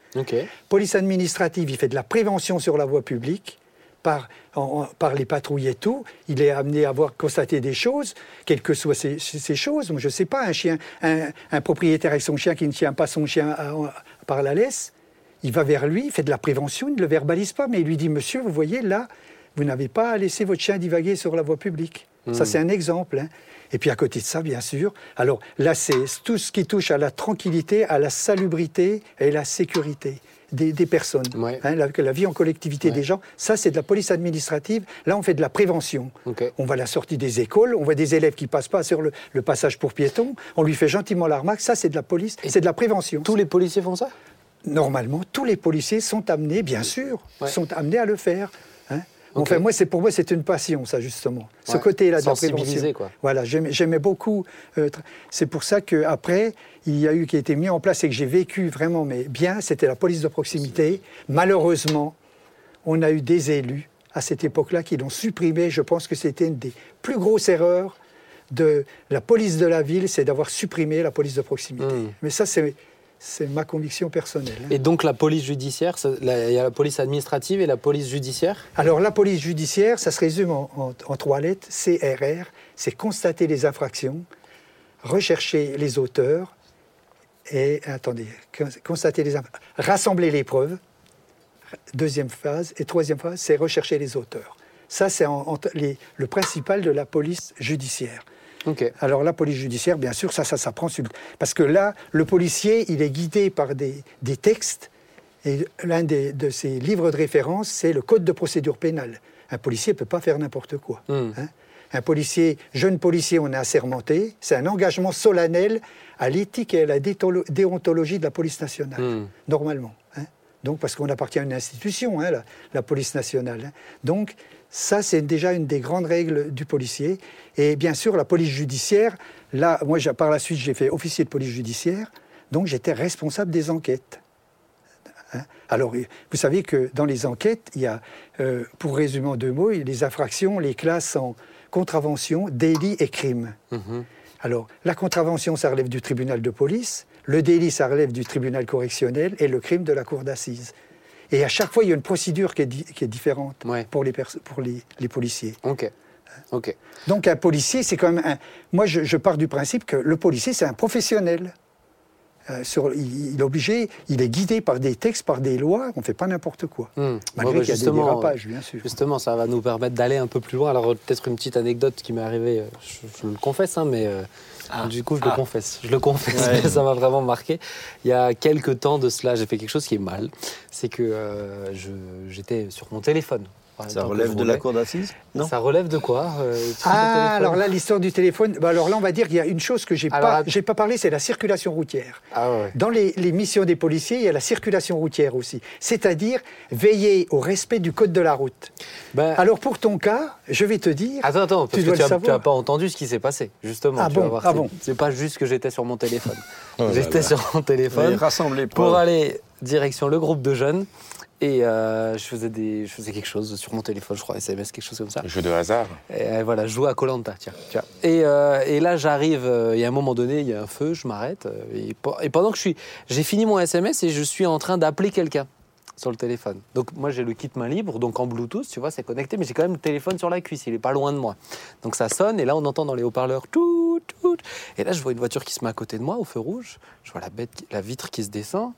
Police administrative, il fait de la prévention sur la voie publique. Par, en- en- par les patrouilles et tout, il est amené à voir constater des choses, quelles que soient ces, ces- choses. Moi, je ne sais pas, un chien, un, un propriétaire avec son chien qui ne tient pas son chien à- à- par la laisse, il va vers lui, il fait de la prévention, il ne le verbalise pas, mais il lui dit Monsieur, vous voyez, là, vous n'avez pas à laisser votre chien divaguer sur la voie publique. Ça, c'est un exemple. hein. Et puis à côté de ça, bien sûr, alors là, c'est tout ce qui touche à la tranquillité, à la salubrité et la sécurité des, des personnes. Ouais. Hein, la, la vie en collectivité Ouais. des gens, ça, c'est de la police administrative. Là, on fait de la prévention. On va à la sortie des écoles, on voit des élèves qui passent pas sur le, le passage pour piétons, on lui fait gentiment la remarque. Ça, c'est de la police, Et c'est de la prévention. Tous les policiers font ça? Normalement, tous les policiers sont amenés, bien sûr, Ouais. sont amenés à le faire. hein. Enfin, moi, c'est pour moi, c'est une passion, ça justement. Ce côté-là de la prévention. quoi. Voilà, j'aimais beaucoup. euh, c'est pour ça que après, il y a eu qui a été mis en place et que j'ai vécu vraiment, mais bien. C'était la police de proximité. Malheureusement, on a eu des élus à cette époque-là qui l'ont supprimé. Je pense que c'était une des plus grosses erreurs de la police de la ville, c'est d'avoir supprimé la police de proximité. Mm. Mais ça, c'est c'est ma conviction personnelle. Et donc la police judiciaire, il y a la police administrative et la police judiciaire? Alors la police judiciaire, ça se résume en, en- en trois lettres, CRR, c'est constater les infractions, rechercher les auteurs et, attendez, con- constater les infractions, rassembler les preuves, deuxième phase, et troisième phase, c'est rechercher les auteurs. Ça, c'est le principal de la police judiciaire. Alors la police judiciaire, bien sûr, ça, ça s'apprend sur... Parce que là, le policier, il est guidé par des, des textes, et l'un des- de ses livres de référence, c'est le Code de procédure pénale. Un policier ne peut pas faire n'importe quoi. Hmm. hein. Un policier, jeune policier, on est assermenté, c'est un engagement solennel à l'éthique et à la déontologie de la police nationale, Hmm. normalement. hein. Donc, parce qu'on appartient à une institution, hein, la, la police nationale. Donc, ça, c'est déjà une des grandes règles du policier. Et bien sûr, la police judiciaire, là, moi, par la suite, j'ai fait officier de police judiciaire, donc j'étais responsable des enquêtes. Hein? Alors, vous savez que dans les enquêtes, il y a, euh, pour résumer en deux mots, les infractions, les classes en contravention, délit et crime. Mhm. Alors, la contravention, ça relève du tribunal de police, le délit, ça relève du tribunal correctionnel, et le crime de la cour d'assises. Et à chaque fois, il y a une procédure qui est, di- qui est différente Ouais. pour, les, pers- pour les, les policiers. Ok. Donc, un policier, c'est quand même un. Moi, je, je pars du principe que le policier, c'est un professionnel. Euh, sur- il, il est obligé, il est guidé par des textes, par des lois, on ne fait pas n'importe quoi. Hmm. Malgré Ouais, bah, qu'il y a des justement, dérapages, bien sûr. Justement, ça va nous permettre d'aller un peu plus loin. Alors, peut-être une petite anecdote qui m'est arrivée, euh, je, je le confesse, hein, mais euh, du coup, je le Ah. confesse. Je le confesse, Ouais. mais ça m'a vraiment marqué. Il y a quelques temps de cela, j'ai fait quelque chose qui est mal. C'est que euh, j'étais sur mon téléphone. Ça que relève de la cour d'assises Non Ça relève de quoi euh, Ah, alors là, l'histoire du téléphone, bah alors là, on va dire qu'il y a une chose que j'ai pas, j'ai pas parlé, c'est la circulation routière. Ah ouais. Dans les, les missions des policiers, il y a la circulation routière aussi, c'est-à-dire veiller au respect du code de la route. Ben, Alors pour ton cas, je vais te dire, Attends, attends, parce Tu que dois savoir. tu as pas entendu ce qui s'est passé, justement. Ah tu bon, vas voir, ah c'est- bon. C'est pas juste que j'étais sur mon téléphone. Oh j'étais sur mon téléphone Rassemblez pour aller direction le groupe de jeunes et euh, je, faisais des, je faisais quelque chose sur mon téléphone, je crois, SMS, quelque chose comme ça. Jeu de hasard. Et euh, voilà, je jouais à Colanta, tiens. tiens. Et, euh, et là, j'arrive, il y a un moment donné, il y a un feu, je m'arrête. et, pe- et pendant que je suis. J'ai fini mon SMS et je suis en train d'appeler quelqu'un sur le téléphone. Donc, moi, j'ai le kit main libre, donc en Bluetooth, tu vois, c'est connecté, mais j'ai quand même le téléphone sur la cuisse, il est pas loin de moi. Donc, ça sonne, et là, on entend dans les haut-parleurs tout, tout. Et là, je vois une voiture qui se met à côté de moi, au feu rouge. Je vois la, bête, qui- la vitre qui se descend.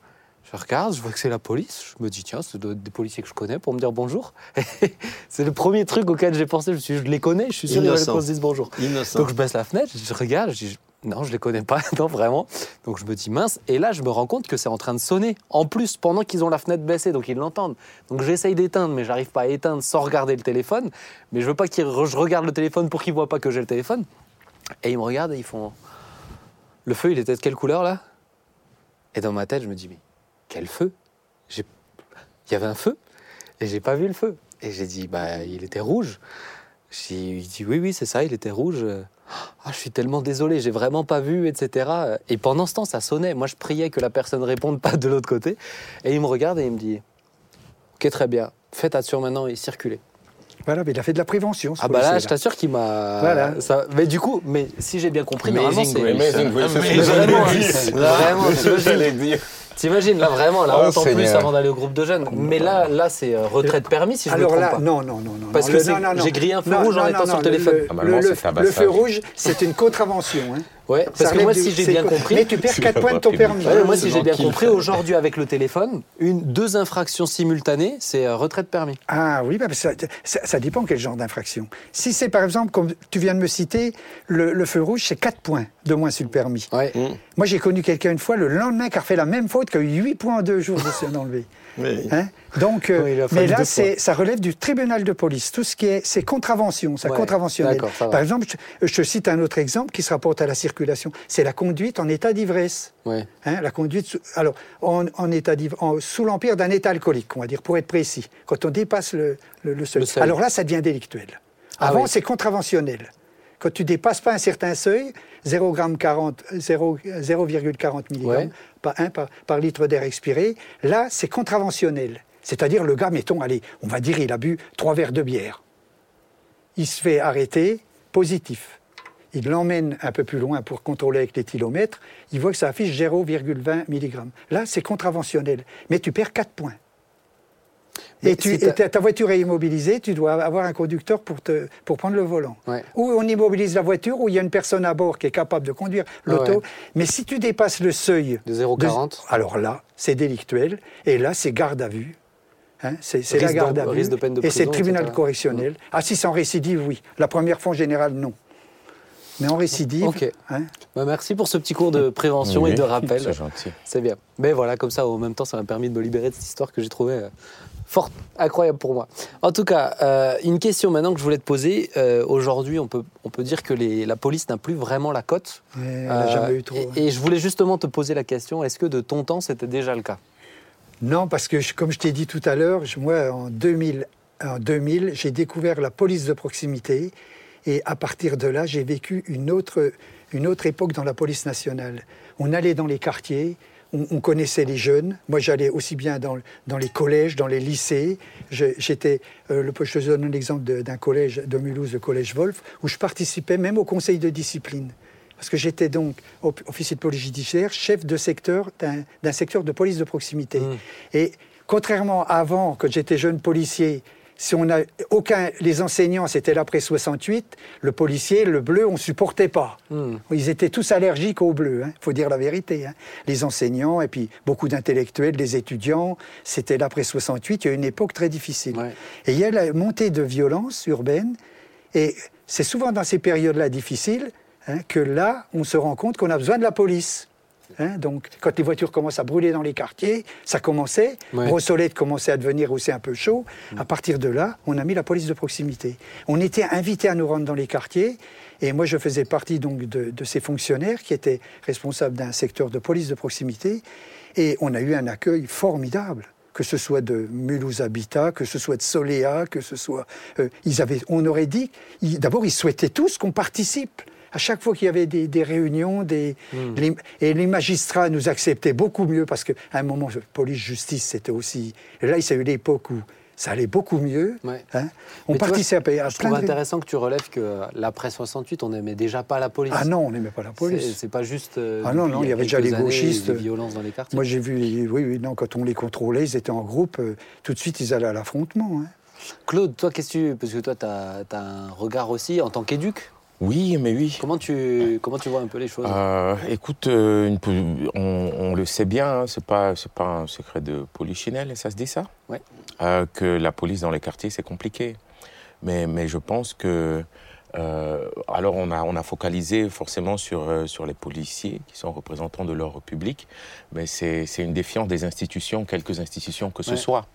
Je regarde, je vois que c'est la police. Je me dis, tiens, c'est doit être des policiers que je connais pour me dire bonjour. c'est le premier truc auquel j'ai pensé. Je me suis dit, je les connais, je suis sûr qu'ils se bonjour. Innocent. Donc je baisse la fenêtre, je regarde, je dis non, je les connais pas, non vraiment. Donc je me dis mince, et là je me rends compte que c'est en train de sonner. En plus, pendant qu'ils ont la fenêtre baissée, donc ils l'entendent. Donc j'essaye d'éteindre, mais j'arrive pas à éteindre sans regarder le téléphone. Mais je veux pas qu'ils re- je regarde le téléphone pour qu'ils voient pas que j'ai le téléphone. Et ils me regardent et ils font le feu, il était de quelle couleur là? Et dans ma tête, je me dis mais quel feu? Il y avait un feu et j'ai pas vu le feu. Et j'ai dit bah il était rouge. J'ai il dit oui, oui, c'est ça, il était rouge. Ah, je suis tellement désolé, j'ai vraiment pas vu, etc. Et pendant ce temps, ça sonnait. Moi, je priais que la personne réponde pas de l'autre côté. Et il me regarde et il me dit Ok, très bien, faites attention maintenant et circulez. voilà, mais il a fait de la prévention. ce Ah, bah là, policier-là. je t'assure qu'il m'a. Voilà. Ça... Mais du coup, mais si j'ai bien compris, normalement, Amazing c'est. Grace. Amazing. Amazing Mais vraiment, vraiment, t'imagines, là, vraiment, la Oh, honte en plus avant d'aller au groupe de jeunes. Mais là, là c'est euh, retraite permis si je Alors me trompe là, pas. non, non, non, non. Parce non, que le- j'ai grillé un feu Non, rouge en non, étant non, sur le téléphone. Le, le- c'est le tabassage. feu rouge, c'est une contravention. hein. Ouais, parce que moi, du- si j'ai bien compris, Mais tu perds C'est 4 la points de ton permis. Ouais, moi, si j'ai bien compris, aujourd'hui, avec le téléphone, une, deux infractions simultanées, c'est euh, retrait de permis. Ah oui, bah, ça, ça, ça dépend quel genre d'infraction. Si c'est par exemple, comme tu viens de me citer, le, le feu rouge, c'est 4 points de moins sur le permis. Ouais. Moi, j'ai connu quelqu'un une fois, le lendemain, qui a fait la même faute, qui a eu 8 points en deux jours de se. Oui. Hein Donc, euh, Oui, mais là, ça relève du tribunal de police. Tout ce qui est, c'est contravention, Ouais, contraventionnel. ça va. Par exemple, je, je te cite un autre exemple qui se rapporte à la circulation. C'est la conduite en état d'ivresse. Ouais. Hein, la conduite, sous- alors, en, en état en- sous l'empire d'un état alcoolique, on va dire, pour être précis, quand on dépasse le, le- le seuil. Le seuil. Alors là, ça devient délictuel. Ah Avant, oui. c'est contraventionnel. Quand tu dépasses pas un certain seuil, 0,40 0 0,40 mg Ouais. par, un par, par litre d'air expiré, là, c'est contraventionnel. C'est-à-dire, le gars, mettons, allez, on va dire, il a bu trois verres de bière. Il se fait arrêter, positif. Il l'emmène un peu plus loin pour contrôler avec l'éthylomètre. Il voit que ça affiche 0,20 mg. Là, c'est contraventionnel. Mais tu perds 4 points. Mais Et, tu, ta, ta voiture est immobilisée, tu dois avoir un conducteur pour, te, pour prendre le volant. Ouais. Ou on immobilise la voiture, ou il y a une personne à bord qui est capable de conduire l'auto. Ah ouais. Mais si tu dépasses le seuil... De 0,40. Alors là, c'est délictuel. Et là, c'est garde à vue. Hein, c'est la garde à vue. risque de peine de et c'est le tribunal etc. correctionnel. Ah, si c'est en récidive, oui. La première fois, en général, non. Mais en récidive... Ok. hein, Bah, merci pour ce petit cours de prévention et de rappel. C'est gentil. C'est bien. Mais voilà, comme ça, en même temps, ça m'a permis de me libérer de cette histoire que j'ai trouvée euh, fort incroyable pour moi. En tout cas, euh, une question maintenant que je voulais te poser. Euh, Aujourd'hui, on peut, on peut dire que les- la police n'a plus vraiment la cote. elle n'a Euh, jamais eu trop. hein. et, et je voulais justement te poser la question est-ce que de ton temps, c'était déjà le cas? Non, parce que, je- comme je t'ai dit tout à l'heure, moi, en 2000, en 2000 j'ai découvert la police de proximité. Et à partir de là, j'ai vécu une autre, une autre époque dans la police nationale. On allait dans les quartiers, on, on connaissait les jeunes. Moi, j'allais aussi bien dans, dans les collèges, dans les lycées. Je- J'étais, euh, le- je te donne un exemple de- d'un collège de Mulhouse, le collège Wolf, où je participais même au conseil de discipline. Parce que j'étais donc officier de police judiciaire, chef de secteur d'un d'un secteur de police de proximité. Mmh. Et contrairement à avant, quand j'étais jeune policier, si on a aucun, les enseignants, c'était l'après 68, le policier, le bleu, on supportait pas. Hmm. Ils étaient tous allergiques au bleu, il faut dire la vérité. hein. Les enseignants et puis beaucoup d'intellectuels, les étudiants, c'était l'après 68, il y a une époque très difficile. Ouais. Et il y a la montée de violence urbaine, et c'est souvent dans ces périodes-là difficiles hein, que là, on se rend compte qu'on a besoin de la police. Hein, donc, quand les voitures commencent à brûler dans les quartiers, ça commençait. Ouais. Brossolette commençait à devenir aussi un peu chaud. À partir de là, on a mis la police de proximité. On était invités à nous rendre dans les quartiers. Et moi, je faisais partie donc de, de ces fonctionnaires qui étaient responsables d'un secteur de police de proximité. Et on a eu un accueil formidable que ce soit de Mulhouse Habitat, que ce soit de Soléa, que ce soit... euh, ils avaient, on aurait dit... D'abord, ils souhaitaient tous qu'on participe. À chaque fois qu'il y avait des, des réunions, des, les- et les magistrats nous acceptaient beaucoup mieux parce qu'à un moment, police-justice, c'était aussi... Et là, il y a eu l'époque où ça allait beaucoup mieux. Ouais. hein. On participait à Je plein trouve de... intéressant que tu relèves que euh, l'après 68, on n'aimait déjà pas la police. Ah non, on n'aimait pas la police. C'est pas juste. euh, Ah non, non, il y avait déjà les gauchistes. Des violences dans les quartiers. Moi, j'ai vu, les- oui, oui, non, quand on les contrôlait, ils étaient en groupe, euh, tout de suite, ils allaient à l'affrontement. hein. Claude, toi, qu'est-ce que tu. Parce que toi, tu as, un regard aussi en tant qu'éduc? Oui, mais oui. Comment tu, comment tu vois un peu les choses? Euh, écoute, euh, une on, on le sait bien, hein, c'est pas c'est pas un secret de polichinelle, ça se dit ça? Ouais. Euh, Que la police dans les quartiers c'est compliqué, mais mais je pense que euh, alors on a on a focalisé forcément sur sur les policiers qui sont représentants de leur public, mais c'est c'est une défiance des institutions, quelques institutions que ce Ouais. soit.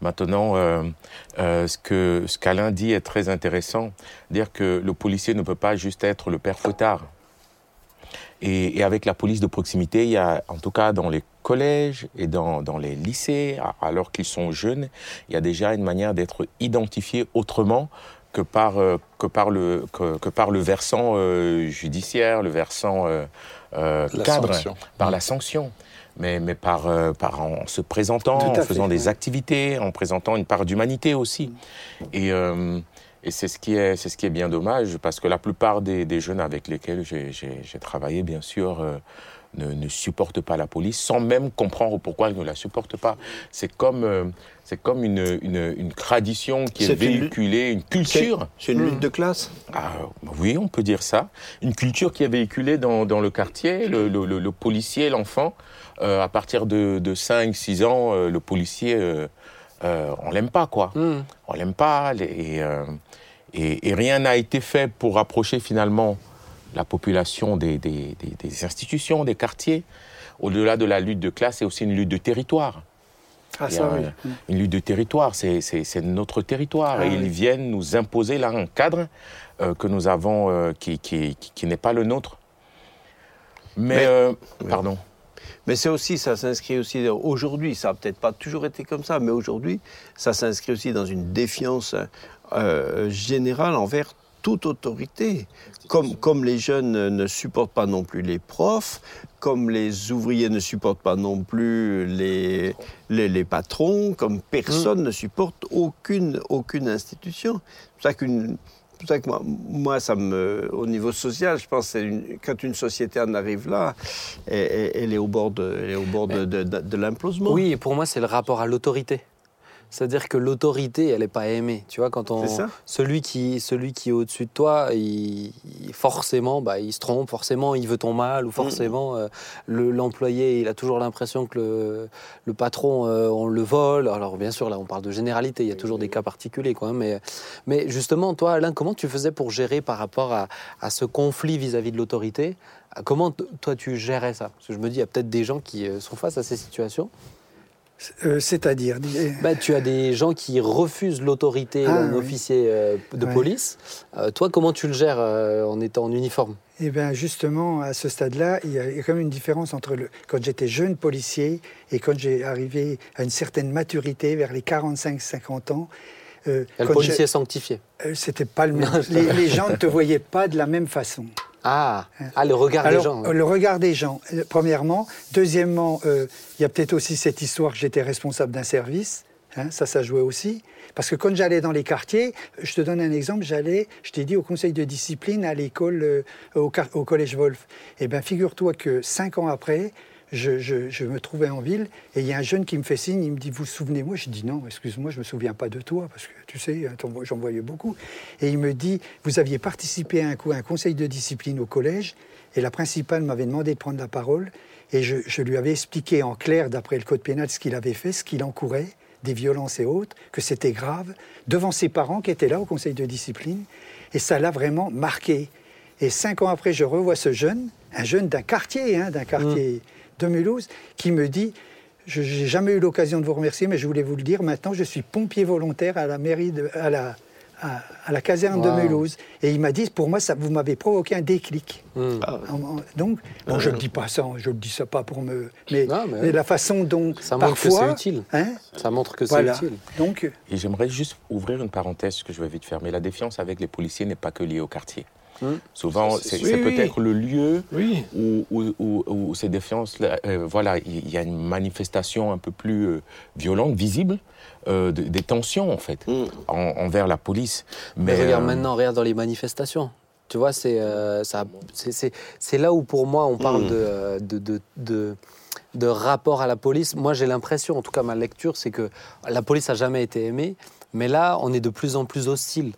Maintenant, euh, euh, ce que ce qu'Alain dit est très intéressant, dire que le policier ne peut pas juste être le père fouettard. Et, et avec la police de proximité, il y a, en tout cas dans les collèges et dans, dans les lycées, alors qu'ils sont jeunes, il y a déjà une manière d'être identifié autrement que par, euh, que par, le, que, que par le versant euh, judiciaire, le versant euh, cadre, sanction. par la sanction. Mais, mais par, euh, par en se présentant, en fait, faisant des ouais. activités, en présentant une part d'humanité aussi. Et, euh, et c'est ce, qui est- c'est ce qui est bien dommage, parce que la plupart des, des jeunes avec lesquels j'ai- j'ai j'ai travaillé, bien sûr, euh, ne, ne supportent pas la police sans même comprendre pourquoi ils ne la supportent pas. C'est comme, euh, c'est comme une, une, une tradition qui est, C'est véhiculée, une culture. C'est une lutte de classe? Ah, oui, on peut dire ça. Une culture qui est véhiculée dans, dans le quartier, le, le- le- le policier, l'enfant. Euh, à partir de, de 5-6 ans, euh, le policier, euh, on l'aime pas, quoi. Hmm. On l'aime pas. Et, et, et rien n'a été fait pour rapprocher finalement la population des, des- des- des institutions, des quartiers. Au-delà de la lutte de classe, c'est aussi une lutte de territoire. Ah, ça, oui. Une lutte de territoire, c'est- notre territoire. Ah et oui. ils viennent nous imposer là un cadre euh, que nous avons, euh, qui, qui, qui- qui n'est pas le nôtre. Mais, Mais- euh, pardon. Mais c'est aussi, ça s'inscrit aussi, aujourd'hui, ça n'a peut-être pas toujours été comme ça, mais aujourd'hui, ça s'inscrit aussi dans une défiance euh, générale envers toute autorité. Comme, comme les jeunes ne supportent pas non plus les profs, comme les ouvriers ne supportent pas non plus les, les, les patrons, comme personne ne supporte aucune, aucune institution. C'est pour ça qu'une pour ça que moi, moi, ça me, au niveau social, je pense que une- quand une société en arrive là, elle, elle- elle est au bord de, elle est au bord de, de- de- de l'implosion. Oui, et pour moi, c'est le rapport à l'autorité. C'est-à-dire que l'autorité, elle n'est pas aimée. Tu vois, quand on, C'est ça. celui qui, celui qui est au-dessus de toi, il, il- forcément, bah, il se trompe, forcément, il veut ton mal, ou forcément, euh, le- l'employé, il a toujours l'impression que le, le patron, euh, on le vole. Alors, bien sûr, là, on parle de généralité, il y a toujours des cas particuliers, quoi. hein, Mais, mais justement, toi, Alain, comment tu faisais pour gérer par rapport à, à ce conflit vis-à-vis de l'autorité? Comment, toi, tu gérais ça? Parce que je me dis, il y a peut-être des gens qui euh, sont face à ces situations. Euh, C'est-à-dire, Bah, tu as des gens qui refusent l'autorité Ah, d'un oui. officier euh, de Ouais. police. Euh, toi, comment tu le gères en étant en uniforme? Eh bien, justement, à ce stade-là, il y a quand même une différence entre le, quand j'étais jeune policier et quand j'ai arrivé à une certaine maturité, vers les 45-50 ans. Le policier j'ai- sanctifié. C'était pas le même. Je- les gens ne te voyaient pas de la même façon. Ah, ah le regard Alors, des gens. euh, le regard des gens, euh, premièrement. Deuxièmement, euh, il y a peut-être aussi cette histoire que j'étais responsable d'un service. hein, ça, ça jouait aussi. Parce que quand j'allais dans les quartiers, je te donne un exemple, j'allais, je t'ai dit, au conseil de discipline à l'école, euh, au, au collège Wolf. Eh bien, figure-toi que cinq ans après, je, me trouvais en ville et il y a un jeune qui me fait signe, il me dit, vous vous souvenez-moi? Je dis, non, excuse-moi, je ne me souviens pas de toi, parce que tu sais, j'en voyais beaucoup. Et il me dit, vous aviez participé à un, coup, à un conseil de discipline au collège et la principale m'avait demandé de prendre la parole et je, lui avais expliqué en clair, d'après le code pénal, ce qu'il avait fait, ce qu'il encourait, des violences et autres, que c'était grave, devant ses parents qui étaient là au conseil de discipline. Et ça l'a vraiment marqué. Et cinq ans après, je revois ce jeune, un jeune d'un quartier, hein, d'un quartier de Mulhouse, qui me dit Je n'ai jamais eu l'occasion de vous remercier, mais je voulais vous le dire. Maintenant, je suis pompier volontaire à la mairie, de, à, la, à, à la caserne Wow. de Mulhouse. Et il m'a dit Pour moi, ça, vous m'avez provoqué un déclic. Hmm. Ah, Donc, bon, je ne dis pas ça, je ne dis ça pas pour me. Mais, Non, mais mais la façon dont. Ça montre que parfois, c'est utile. Hein, Ça montre que c'est voilà. utile. Donc, Et j'aimerais juste ouvrir une parenthèse que je vais vite fermer. La défiance avec les policiers n'est pas que liée au quartier. Hmm. Souvent, C'est- oui, oui. peut-être le lieu oui. où, où, où- où ces défiances, voilà, il y a une manifestation un peu plus euh, violente, visible, euh, de- des tensions en fait Mm. en- envers la police. Mais, regarde euh, maintenant, regarde dans les manifestations. Tu vois, c'est euh, là où pour moi on parle Mm. de, euh, de, de, de, de rapport à la police. Moi j'ai l'impression, en tout cas ma lecture, c'est que la police a jamais été aimée, mais là on est de plus en plus hostile.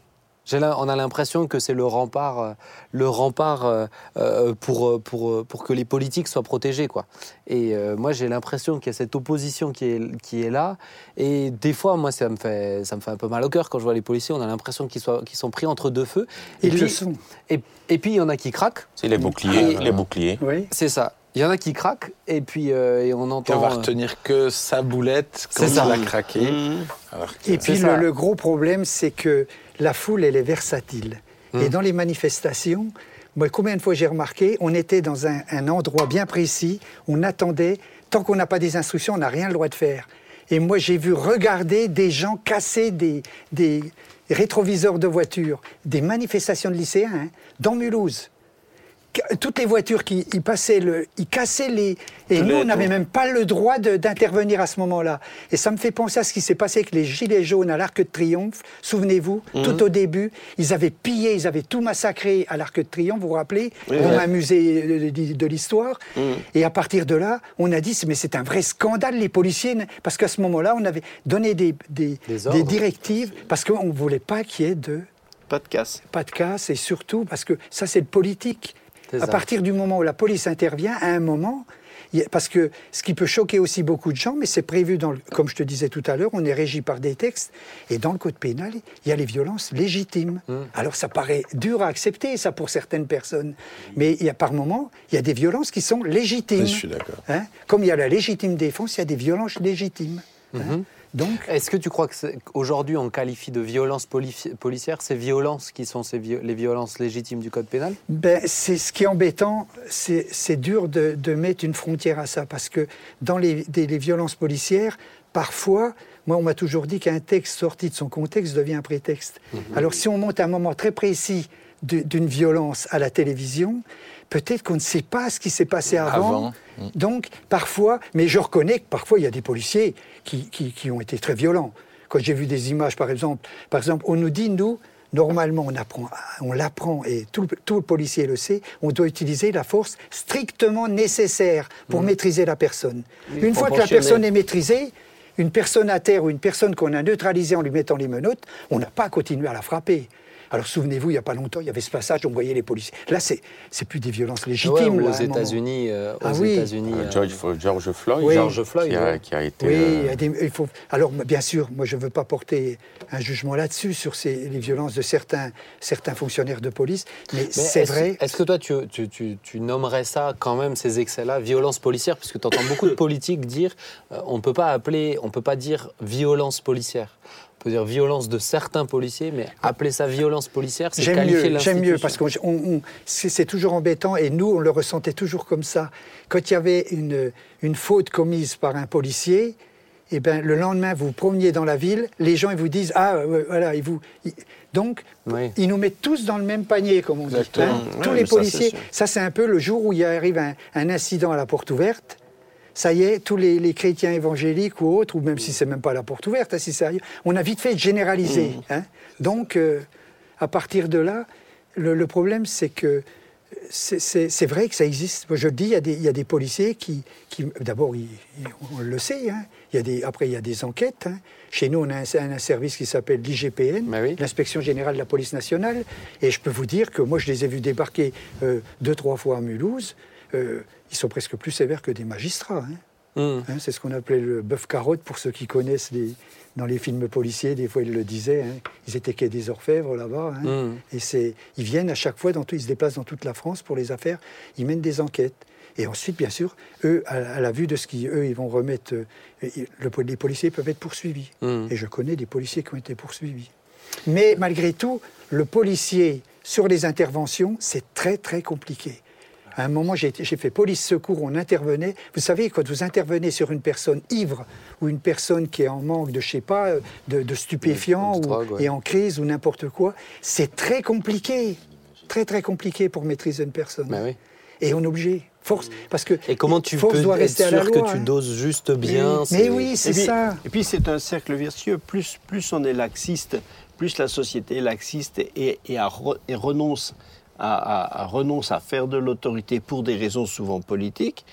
On a l'impression que c'est le rempart, euh, le rempart euh, euh, pour, pour, pour que les politiques soient protégés. Quoi. Et moi, j'ai l'impression qu'il y a cette opposition qui est, qui est là. Et des fois, moi, ça me, fait, ça me fait un peu mal au cœur quand je vois les policiers. On a l'impression qu'ils sont pris entre deux feux. Et puis, le sont. Et, et puis, il y en a qui craquent. C'est les boucliers, Et- les boucliers. Oui. C'est ça. Il y en a qui craquent. Et puis, euh, et on entend. va euh, retenir que sa boulette quand ça. il a craqué. Mm. Alors que- Et puis le, le gros problème, c'est que la foule, elle est versatile. Hum. Et dans les manifestations, moi, combien de fois j'ai remarqué, on était dans un, un endroit bien précis, on attendait, tant qu'on n'a pas des instructions, on n'a rien le droit de faire. Et moi, j'ai vu regarder des gens casser des, des rétroviseurs de voitures, des manifestations de lycéens, hein, dans Mulhouse. Toutes les voitures qui ils passaient, le, ils cassaient les. Et nous, on n'avait même pas le droit d'intervenir à ce moment-là. Et ça me fait penser à ce qui s'est passé avec les Gilets jaunes à l'Arc de Triomphe. Souvenez-vous, Mhm. tout au début, ils avaient pillé, ils avaient tout massacré à l'Arc de Triomphe, vous vous rappelez Oui, m'amuser de, de- de l'histoire. Mhm. Et à partir de là, on a dit, mais c'est un vrai scandale, les policiers, parce qu'à ce moment-là, on avait donné des, des, Des des directives, parce qu'on ne voulait pas qu'il y ait de Pas de casse. pas de casse, et surtout parce que ça, c'est le politique. À partir du moment où la police intervient, à un moment, parce que ce qui peut choquer aussi beaucoup de gens, mais c'est prévu, dans le- comme je te disais tout à l'heure, on est régi par des textes, et dans le code pénal, il y a les violences légitimes. Mmh. Alors ça paraît dur à accepter, ça, pour certaines personnes, mais il y a par moment, il y a des violences qui sont légitimes. Je suis d'accord. Hein Comme il y a la légitime défense, il y a des violences légitimes. hein. Donc, Est-ce que tu crois qu'aujourd'hui on qualifie de violences poli- policières ces violences qui sont ces vi- les violences légitimes du code pénal? Ben, c'est ce qui est embêtant, c'est dur de, de mettre une frontière à ça, parce que dans les, des- les violences policières, parfois, moi on m'a toujours dit qu'un texte sorti de son contexte devient un prétexte. Alors si on monte un moment très précis d'une violence à la télévision, peut-être qu'on ne sait pas ce qui s'est passé avant. Avant. Donc, parfois, mais je reconnais que parfois, il y a des policiers qui, qui- qui ont été très violents. Quand j'ai vu des images, par exemple, par exemple, on nous dit, nous, normalement, on apprend, on l'apprend, et tout le, tout le policier le sait, on doit utiliser la force strictement nécessaire pour maîtriser la personne. Une fois que la personne est maîtrisée, une personne à terre ou une personne qu'on a neutralisée en lui mettant les menottes, on n'a pas à continuer à la frapper. Alors souvenez-vous, il n'y a pas longtemps, il y avait ce passage, on voyait les policiers. Là, c'est c'est plus des violences légitimes. Ouais, ou là, aux. États-Unis, euh, aux Ah oui. États-Unis, Euh, euh, George, George Floyd, Oui. George Floyd, qui, a, ouais. qui a été. Oui, euh, il y a des- il faut. Alors, bien sûr, moi, je ne veux pas porter un jugement là-dessus sur ces, les violences de certains, certains fonctionnaires de police, mais, Mais c'est est-ce- vrai. Est-ce que toi, tu, tu- tu- tu nommerais ça quand même, ces excès-là, violence policière? Puisque tu entends beaucoup de politiques dire euh, on ne peut pas appeler, on peut pas dire violence policière. On peut dire violence de certains policiers, mais appeler ça violence policière, c'est J'aime qualifier mieux, j'aime mieux parce que on, on- c'est c'est toujours embêtant et nous, on le ressentait toujours comme ça. Quand il y avait une, une faute commise par un policier, eh ben, le lendemain, vous vous promeniez dans la ville, les gens ils vous disent Ah, voilà, ils vous. ils- donc, Oui. ils nous mettent tous dans le même panier, comme on dit. Hein. Tous les ça, c'est policiers. Ça, c'est un peu le jour où il arrive un, un incident à la porte ouverte. Ça y est, tous les, les chrétiens évangéliques ou autres, ou même si c'est même pas la porte ouverte, hein, si sérieux, on a vite fait généraliser. hein. Donc, euh, à partir de là, le, le problème, c'est que c'est- vrai que ça existe. Je le dis, il y a des, il y a des policiers qui, qui- d'abord, on le sait. hein. Il y a des, après, il y a des enquêtes. hein. Chez nous, on a un, un service qui s'appelle l'IGPN, oui. l'inspection générale de la police nationale. Et je peux vous dire que moi, je les ai vus débarquer euh, deux, trois fois à Mulhouse. Euh, ils sont presque plus sévères que des magistrats. hein. Hum. Hein, c'est ce qu'on appelait le bœuf carotte pour ceux qui connaissent les, dans les films policiers. Des fois, ils le disaient. hein. Ils étaient quai des orfèvres là-bas. hein. Mhm. Et c'est, ils viennent à chaque fois, dans tout- ils se déplacent dans toute la France pour les affaires. Ils mènent des enquêtes. Et ensuite, bien sûr, eux, à, à la vue de ce qu'eux, ils vont remettre, euh, le- les policiers peuvent être poursuivis. Mhm. Et je connais des policiers qui ont été poursuivis. Mais malgré tout, le policier sur les interventions, c'est très très compliqué. À un moment, j'ai fait police secours, on intervenait. Vous savez, quand vous intervenez sur une personne ivre ou une personne qui est en manque de, je sais pas, de, de stupéfiants ou, ouais. et en crise ou n'importe quoi, c'est très compliqué. Très très compliqué pour maîtriser une personne. Bah oui. Et on est obligé. Force. Parce que Et comment tu force peux doit être sûr loi, que tu hein. doses juste bien Mais oui, c'est ça. Et puis c'est un cercle vertueux. Plus, plus on est laxiste, plus la société est laxiste et, et renonce, à, à- à- renonce à faire de l'autorité pour des raisons souvent politiques,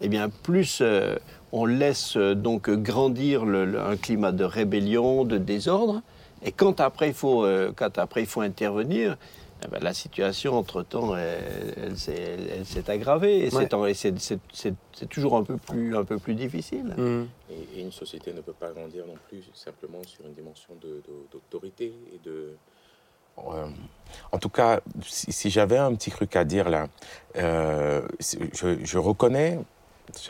eh bien plus euh, on laisse euh, donc grandir le- le- un climat de rébellion, de désordre. Et quand après il faut, euh, quand après il faut intervenir, eh ben, la situation entre-temps, elle, elle s'est- elle- elle s'est aggravée. Et Ouais. c'est toujours un peu plus, un peu plus difficile. Hum. Et, et une société ne peut pas grandir non plus simplement sur une dimension de- de- d'autorité et de. Euh, en tout cas, si, si j'avais un petit truc à dire là, euh, je, je reconnais,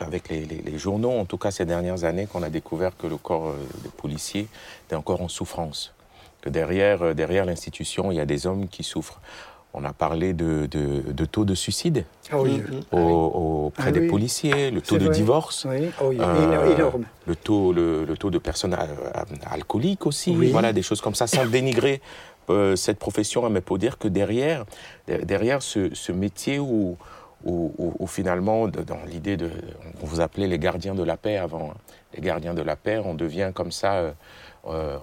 avec les, les- les journaux, en tout cas ces dernières années, qu'on a découvert que le corps euh, des policiers était encore en souffrance. Que derrière, derrière l'institution, il y a des hommes qui souffrent. On a parlé de, de- de taux de suicide Ah oui. Au- auprès Ah des policiers, le taux de vrai. divorce. Oui, oh, Euh, énorme. Le taux, le, le taux de personnes alcooliques aussi, voilà, des choses comme ça, sans dénigrer euh, cette profession, mais pour dire que derrière, derrière ce, métier où, où, finalement, dans l'idée de, on vous appelait les gardiens de la paix avant, hein. les gardiens de la paix, on devient comme ça euh, euh,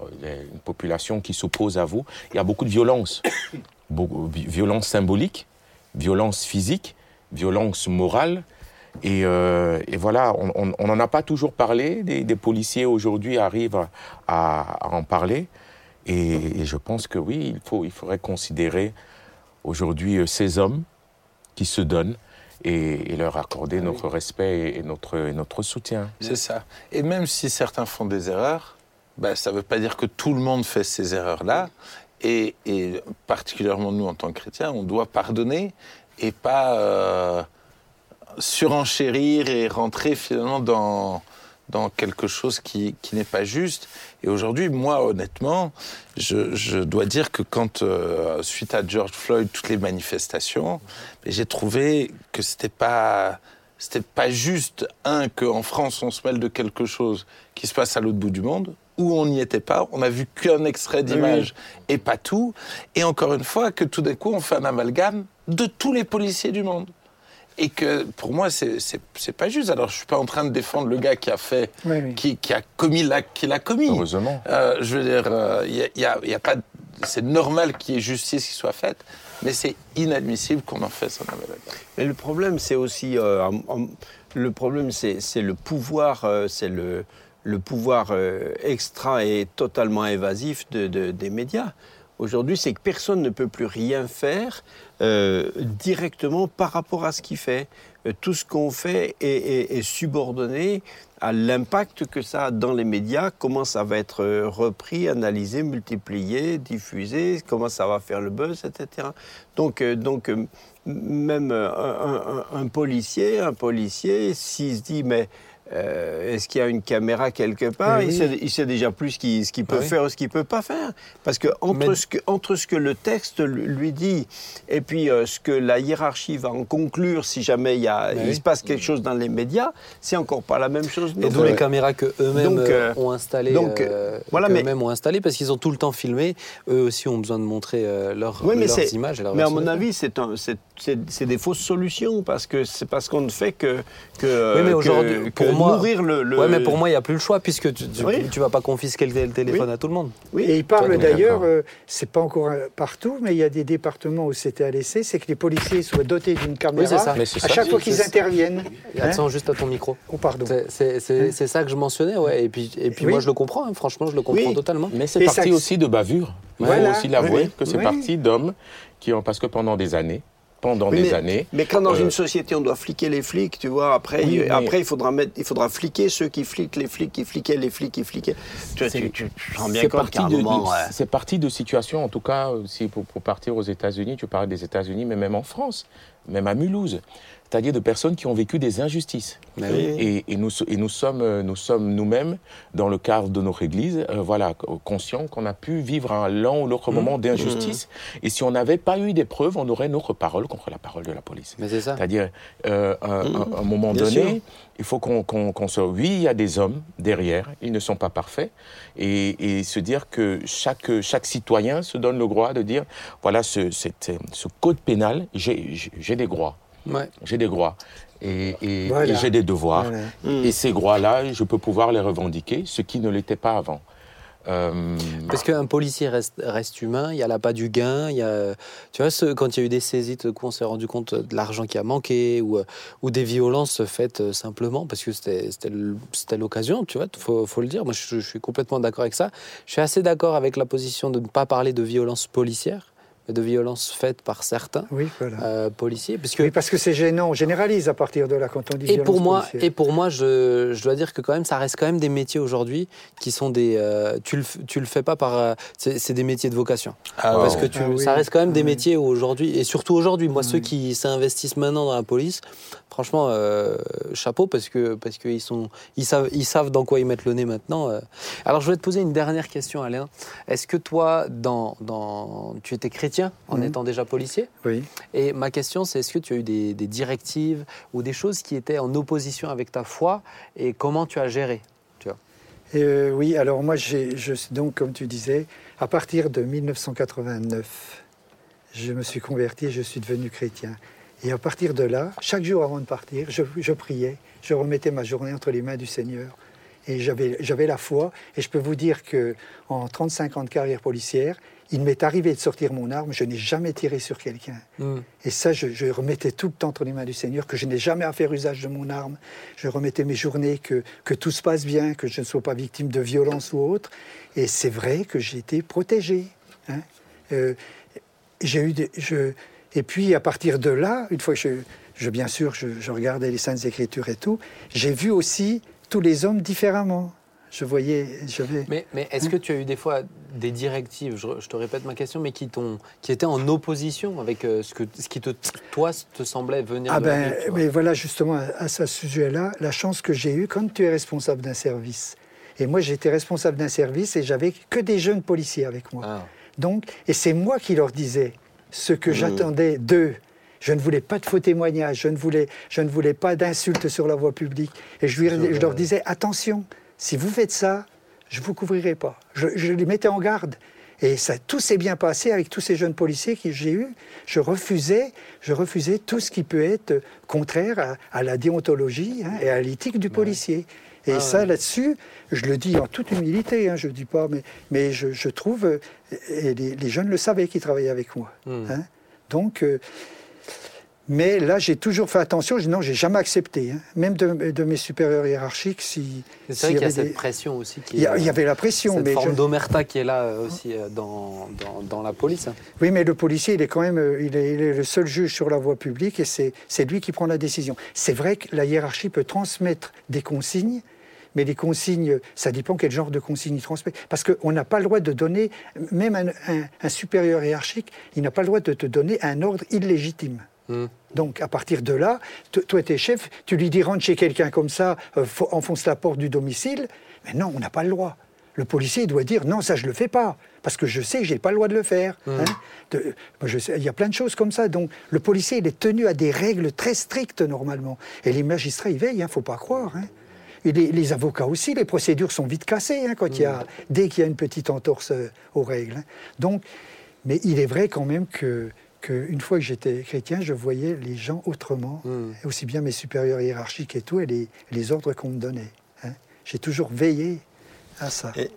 une population qui s'oppose à vous. Il y a beaucoup de violence, violence symbolique, violence physique, violence morale. Et, voilà, on n'en a pas toujours parlé. Des, policiers aujourd'hui arrivent à en parler. Et, et je pense que oui, il, faut, il faudrait considérer aujourd'hui euh, ces hommes qui se donnent et, et leur accorder notre respect et, et notre, et notre soutien. C'est ça. Et même si certains font des erreurs, bah, ça ne veut pas dire que tout le monde fait ces erreurs-là. Et, et particulièrement nous, en tant que chrétiens, on doit pardonner et pas euh, surenchérir et rentrer finalement dans, dans quelque chose qui, qui n'est pas juste. Et aujourd'hui, moi, honnêtement, je, je dois dire que quand, euh, suite à George Floyd, toutes les manifestations, j'ai trouvé que c'était pas c'était pas juste un qu'en France on se mêle de quelque chose qui se passe à l'autre bout du monde où on n'y était pas, on a vu qu'un extrait d'image et pas tout, et encore une fois que tout d'un coup on fait un amalgame de tous les policiers du monde. Et que pour moi c'est c'est c'est pas juste. Alors je suis pas en train de défendre le gars qui a fait, Oui, oui. qui, qui a commis la, qui l'a commis. Heureusement. Euh, je veux dire, il y a, y a- y a pas, c'est normal qu'il y ait justice qui soit faite, mais c'est inadmissible qu'on en fasse un amalgame. Mais le problème, c'est aussi. euh, en- en- le problème, c'est c'est le pouvoir, euh, c'est le, le pouvoir euh, extra et totalement évasif de- de- des médias. Aujourd'hui, c'est que personne ne peut plus rien faire euh, directement par rapport à ce qu'il fait. Euh, tout ce qu'on fait est, subordonné à l'impact que ça a dans les médias, comment ça va être euh, repris, analysé, multiplié, diffusé, comment ça va faire le buzz, etc. Donc, donc même un policier, un policier, s'il se dit mais euh, est-ce qu'il y a une caméra quelque part? Oui, il, sait, il sait déjà plus ce qu'il peut Ah oui. faire ou ce qu'il peut pas faire. Parce que entre, Mais- ce que entre ce que le texte lui dit et puis euh, ce que la hiérarchie va en conclure si jamais il, y a, il oui. se passe quelque chose dans les médias, c'est encore pas la même chose. Et d'où les caméras que eux-mêmes euh, euh, ont installées. donc, euh, voilà, mais- eux-mêmes ont installé parce qu'ils ont tout le temps filmé. Eux aussi ont besoin de montrer euh, leur- Oui, mais leurs images. Et leur Mais à mon avis, c'est des fausses solutions parce que c'est parce qu'on ne fait que, que, Oui, mais aujourd'hui, moi- nourrir le. le- Ouais, mais pour moi, il n'y a plus le choix puisque tu, tu, Oui. tu vas pas confisquer le, téléphone Oui. à tout le monde. Oui. Et il parle Oui, d'ailleurs, euh, c'est pas encore euh, partout, mais il y a des départements où c'était à l'essai, c'est que les policiers soient dotés d'une caméra c'est ça. Mais à ça, chaque fois qu'ils interviennent. Et Hein Attends juste à ton micro. Oh, pardon. C'est- C'est ça que je mentionnais, ouais. Et puis, et puis Oui. moi, je le comprends. hein. Franchement, je le comprends Oui. totalement. Mais c'est parti ça- aussi de bavure. Il Voilà. faut aussi l'avouer Oui, que c'est oui. parti d'hommes qui ont, parce que pendant des années, pendant Oui, des mais, années, mais quand dans euh, une société on doit fliquer les flics, tu vois, après, Oui, il, mais- après il faudra mettre, il faudra fliquer ceux qui fliquent les flics, qui fliquaient les flics, qui fliquaient. Tu, tu, tu, tu te rends bien c'est compte parti qu'à moment, ouais. c'est parti de situations, en tout cas, euh, si pour, pour partir aux États-Unis, tu parlais des États-Unis, mais même en France, même à Mulhouse, c'est-à-dire de personnes qui ont vécu des injustices. Oui. oui. Et, et nous, et nous sommes, euh, nous sommes nous-mêmes, dans le cadre de notre Église, euh, voilà, co- conscients qu'on a pu vivre un l'un ou l'autre moment d'injustice. Et si on n'avait pas eu des preuves, on aurait notre parole contre la parole de la police. Mais c'est ça. C'est-à-dire, euh, à un, un- un moment Bien donné, sûr. Il faut qu'on se... Oui, il y a des hommes derrière, ils ne sont pas parfaits, et, et se dire que chaque, chaque citoyen se donne le droit de dire, voilà, ce, cette- ce code pénal, j'ai des droits, Ouais. j'ai des droits, et, et- Voilà. et j'ai des devoirs. Voilà. Et ces droits-là, je peux pouvoir les revendiquer, ce qui ne l'était pas avant. Euh, Parce qu'un policier reste, humain, il y a pas du gain, y a, tu vois, quand il y a eu des saisies, on s'est rendu compte de l'argent qui a manqué ou, euh, des violences faites euh, simplement parce que c'était l'occasion, tu vois, faut, faut le dire. Moi, je, je suis complètement d'accord avec ça. Je suis assez d'accord avec la position de ne pas parler de violence policière, de violence faite par certains Oui, voilà. euh, policiers, parce que Oui, parce que c'est gênant. On généralise à partir de là quand on dit et pour moi, policière. et pour moi, je, je dois dire que quand même, ça reste quand même des métiers aujourd'hui qui sont des. euh, tu le, tu le fais pas par. euh, c'est des métiers de vocation. Ah, Parce ouais. que tu, Ah oui. ça reste quand même des Oui. métiers où aujourd'hui, et surtout aujourd'hui, moi, Oui. ceux qui s'investissent maintenant dans la police, franchement, euh, chapeau parce que parce qu'ils sont, ils savent, ils savent dans quoi ils mettent le nez maintenant. Alors, je voulais te poser une dernière question, Alain. Est-ce que toi, dans, dans, tu étais chrétien en Mhm. étant déjà policier Oui. et ma question, c'est est-ce que tu as eu des, des directives ou des choses qui étaient en opposition avec ta foi et comment tu as géré Euh, oui, alors moi, je, donc, comme tu disais, à partir de 1989, je me suis converti et je suis devenu chrétien. Et à partir de là, chaque jour avant de partir, je, je priais, je remettais ma journée entre les mains du Seigneur. Et j'avais, j'avais la foi. Et je peux vous dire que en 35 ans de carrière policière, il m'est arrivé de sortir mon arme, je n'ai jamais tiré sur quelqu'un. Mm. Et ça, je, je remettais tout le temps entre les mains du Seigneur, que je n'ai jamais à faire usage de mon arme. Je remettais mes journées, que, que tout se passe bien, que je ne sois pas victime de violence ou autre. Et c'est vrai que j'ai été protégé. hein. Euh, j'ai eu des- je, et puis à partir de là, une fois que je, je- bien sûr, je, je regardais les Saintes Écritures et tout, j'ai vu aussi tous les hommes différemment. Je voyais. Mais, mais est-ce que tu as eu des fois des directives, je, je te répète ma question, mais qui, t'ont, qui étaient en opposition avec euh, ce, que, ce qui, te, toi, te semblait venir Ah de ben, la vois mais voilà justement à, à ce sujet-là, la chance que j'ai eue quand tu es responsable d'un service. Et moi, j'étais responsable d'un service et j'avais que des jeunes policiers avec moi. Ah. Donc, et c'est moi qui leur disais ce que j'attendais d'eux. Je ne voulais pas de faux témoignages, je ne voulais, je ne voulais pas d'insultes sur la voie publique. Et je, lui- je leur disais, attention, si vous faites ça, je ne vous couvrirai pas. Je, je les mettais en garde. Et ça, tout s'est bien passé avec tous ces jeunes policiers que j'ai eus. Je refusais, je refusais tout ce qui peut être contraire à, à la déontologie hein, et à l'éthique du policier. Et Ah ça, ouais. là-dessus, je le dis en toute humilité, hein, je ne dis pas, mais, mais je, je trouve, euh, et les, les jeunes le savaient qui travaillaient avec moi. Hmm. hein. Donc, euh, mais là, j'ai toujours fait attention, je- non, j'ai jamais accepté, hein. même de, de mes supérieurs hiérarchiques, si. C'est vrai qu'il y a avait cette des- pression aussi. Qui Il y, a- est, il y avait la pression, cette mais forme je- d'omerta qui est là euh, aussi euh, dans, dans, dans la police. Oui, mais le policier, il est quand même euh, il est, il est le seul juge sur la voie publique et c'est c'est lui qui prend la décision. C'est vrai que la hiérarchie peut transmettre des consignes, mais les consignes, ça dépend quel genre de consignes il transmet. Parce qu'on n'a pas le droit de donner, même un, un- un supérieur hiérarchique, il n'a pas le droit de te donner un ordre illégitime. Donc, à partir de là, toi, tu es chef, tu lui dis rentre chez quelqu'un comme ça, euh, fo- enfonce la porte du domicile. Mais non, on n'a pas le droit. Le policier doit dire non, ça, je ne le fais pas. Parce que je sais que je n'ai pas le droit de le faire. hein. De- moi, je sais- il y a plein de choses comme ça. Donc, le policier, il est tenu à des règles très strictes, normalement. Et les magistrats, ils veillent, il ne faut pas croire. hein. Et les, les avocats aussi, les procédures sont vite cassées hein, quand il y a, dès qu'il y a une petite entorse euh, aux règles. hein. Donc, mais il est vrai quand même que, que une fois que j'étais chrétien, je voyais les gens autrement, Mm. aussi bien mes supérieurs hiérarchiques et tout, et les, les ordres qu'on me donnait. hein. J'ai toujours veillé à ça. Et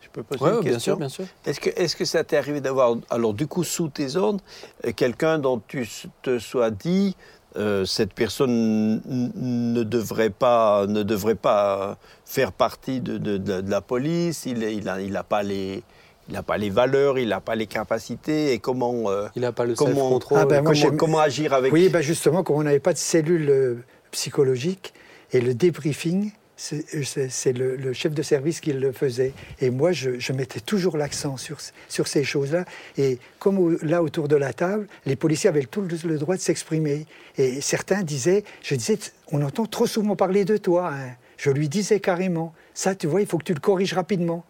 je peux poser Ouais, une ouais, bien question sûr, bien sûr. Est-ce que, est que ça t'est arrivé d'avoir, alors du coup, sous tes ordres, euh, quelqu'un dont tu te sois dit, euh, cette personne ne devrait pas, ne devrait pas faire partie de, de- de- de la police, il n'a il a, il a pas les... Il n'a pas les valeurs, il n'a pas les capacités, et comment, euh, Il n'a pas le comment, self-control. Ah ben, comment, agir avec Oui, ben justement, comme on n'avait pas de cellule euh, psychologique, et le débriefing, c'est c'est- c'est le, le chef de service qui le faisait. Et moi, je, je mettais toujours l'accent sur, sur ces choses-là. Et comme au- là, autour de la table, les policiers avaient tout le, le droit de s'exprimer. Et certains disaient, je disais, on entend trop souvent parler de toi. hein. Je lui disais carrément, ça, tu vois, il faut que tu le corriges rapidement.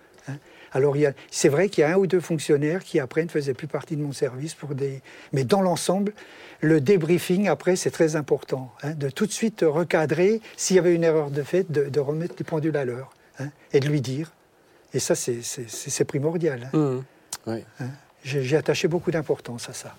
Alors, il y a- c'est vrai qu'il y a un ou deux fonctionnaires qui, après, ne faisaient plus partie de mon service. Pour des... Mais dans l'ensemble, le débriefing, après, c'est très important. hein, de tout de suite recadrer, s'il y avait une erreur de fait, de, de remettre les pendules à l'heure. hein, et de lui dire. Et ça, c'est- primordial. hein. Oui. J'ai j'ai attaché beaucoup d'importance à ça.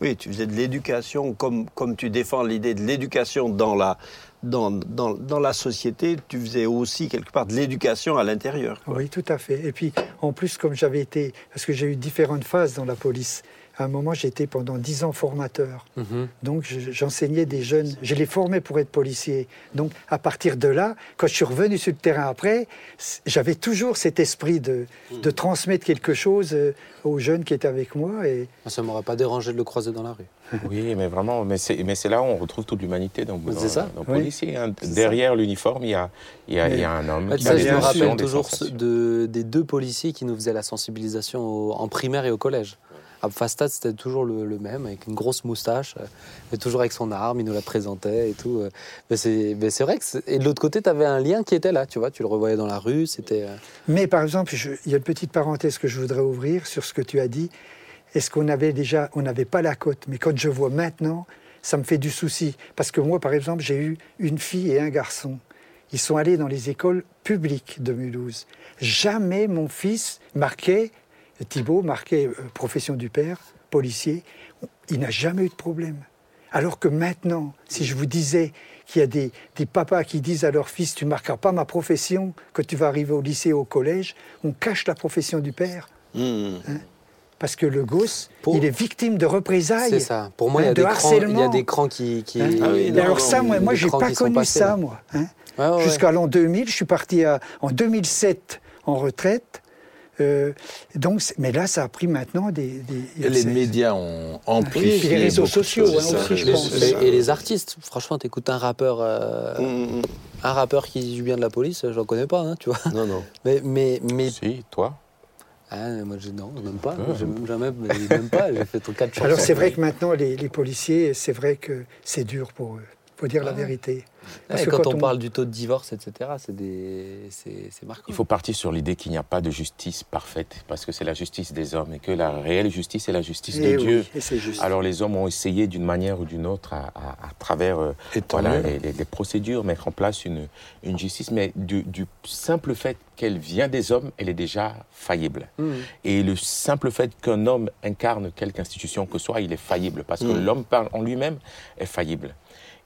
Oui, tu faisais de l'éducation, comme, comme tu défends l'idée de l'éducation dans la, dans, dans, dans la société, tu faisais aussi quelque part de l'éducation à l'intérieur. Oui, tout à fait. Et puis, en plus, comme j'avais été, parce que j'ai eu différentes phases dans la police. À un moment, j'étais pendant dix ans formateur. Mhm. Donc, je- j'enseignais des jeunes, je les formais pour être policiers. Donc, à partir de là, quand je suis revenu sur le terrain après, j'avais toujours cet esprit de, de transmettre quelque chose euh, aux jeunes qui étaient avec moi. Et Ça ne m'aurait pas dérangé de le croiser dans la rue. Oui, mais vraiment, mais c'est, mais c'est là où on retrouve toute l'humanité dans, dans, C'est ça. dans le Oui. policier. hein. Derrière l'uniforme, il y a, y, a, y a un homme qui a ça, des je me rappelle toujours de, des deux policiers qui nous faisaient la sensibilisation au- en primaire et au collège. Fastad, c'était toujours le, même, avec une grosse moustache, euh, mais toujours avec son arme, il nous la présentait et tout. euh. Mais c'est vrai que. Et de l'autre côté, tu avais un lien qui était là, tu vois, tu le revoyais dans la rue, c'était. euh, Mais par exemple, il y a une petite parenthèse que je voudrais ouvrir sur ce que tu as dit. Est-ce qu'on avait déjà, on n'avait pas la cote, mais quand je vois maintenant, ça me fait du souci. Parce que moi, par exemple, j'ai eu une fille et un garçon. ils sont allés dans les écoles publiques de Mulhouse. Jamais mon fils marquait, Thibault marquait euh, profession du père, policier. Il n'a jamais eu de problème. Alors que maintenant, si je vous disais qu'il y a des, des papas qui disent à leur fils, tu ne marqueras pas ma profession, que tu vas arriver au lycée ou au collège, on cache la profession du père. Mmh. Parce que le gosse, Pour- il est victime de représailles. C'est ça. Pour moi, il y hein, a de des crans, il y a des crans qui. qui- Hein? Ah oui, non, alors non, ça, moi, moi j'ai pas connu passés, ça, là. moi. hein? Ouais, ouais, ouais. Jusqu'à l'an 2000, je suis parti à- en 2007 en retraite. Euh, donc, mais là, ça a pris maintenant des... les médias ont Et amplifié. puis les réseaux sociaux, hein, aussi, je pense. Et, et les artistes, franchement, t'écoutes un rappeur, euh, Mmh, mmh. un rappeur qui joue bien de la police, j'en connais pas, hein, tu vois. Non, non. Mais, mais, mais Si, toi ah, moi, je, non, même pas. Ah. J'ai même jamais, mais même pas. J'ai fait ton quatre chansons. Alors c'est vrai que maintenant, les, les policiers, c'est vrai que c'est dur pour eux. Faut dire la Ah. vérité. Parce et que quand, quand on, on- parle du taux de divorce, etc., c'est des, marquant. Il faut partir sur l'idée qu'il n'y a pas de justice parfaite, parce que c'est la justice des hommes, et que la réelle justice est la justice Et de oui, Dieu. et c'est juste. Alors les hommes ont essayé d'une manière ou d'une autre, à, à- à travers euh, voilà, les, les- les procédures, mettre en place une, une justice, mais du, du simple fait qu'elle vient des hommes, elle est déjà faillible. Mmh. Et le simple fait qu'un homme incarne quelque institution que soit, il est faillible, parce que Mm. l'homme en lui-même est faillible.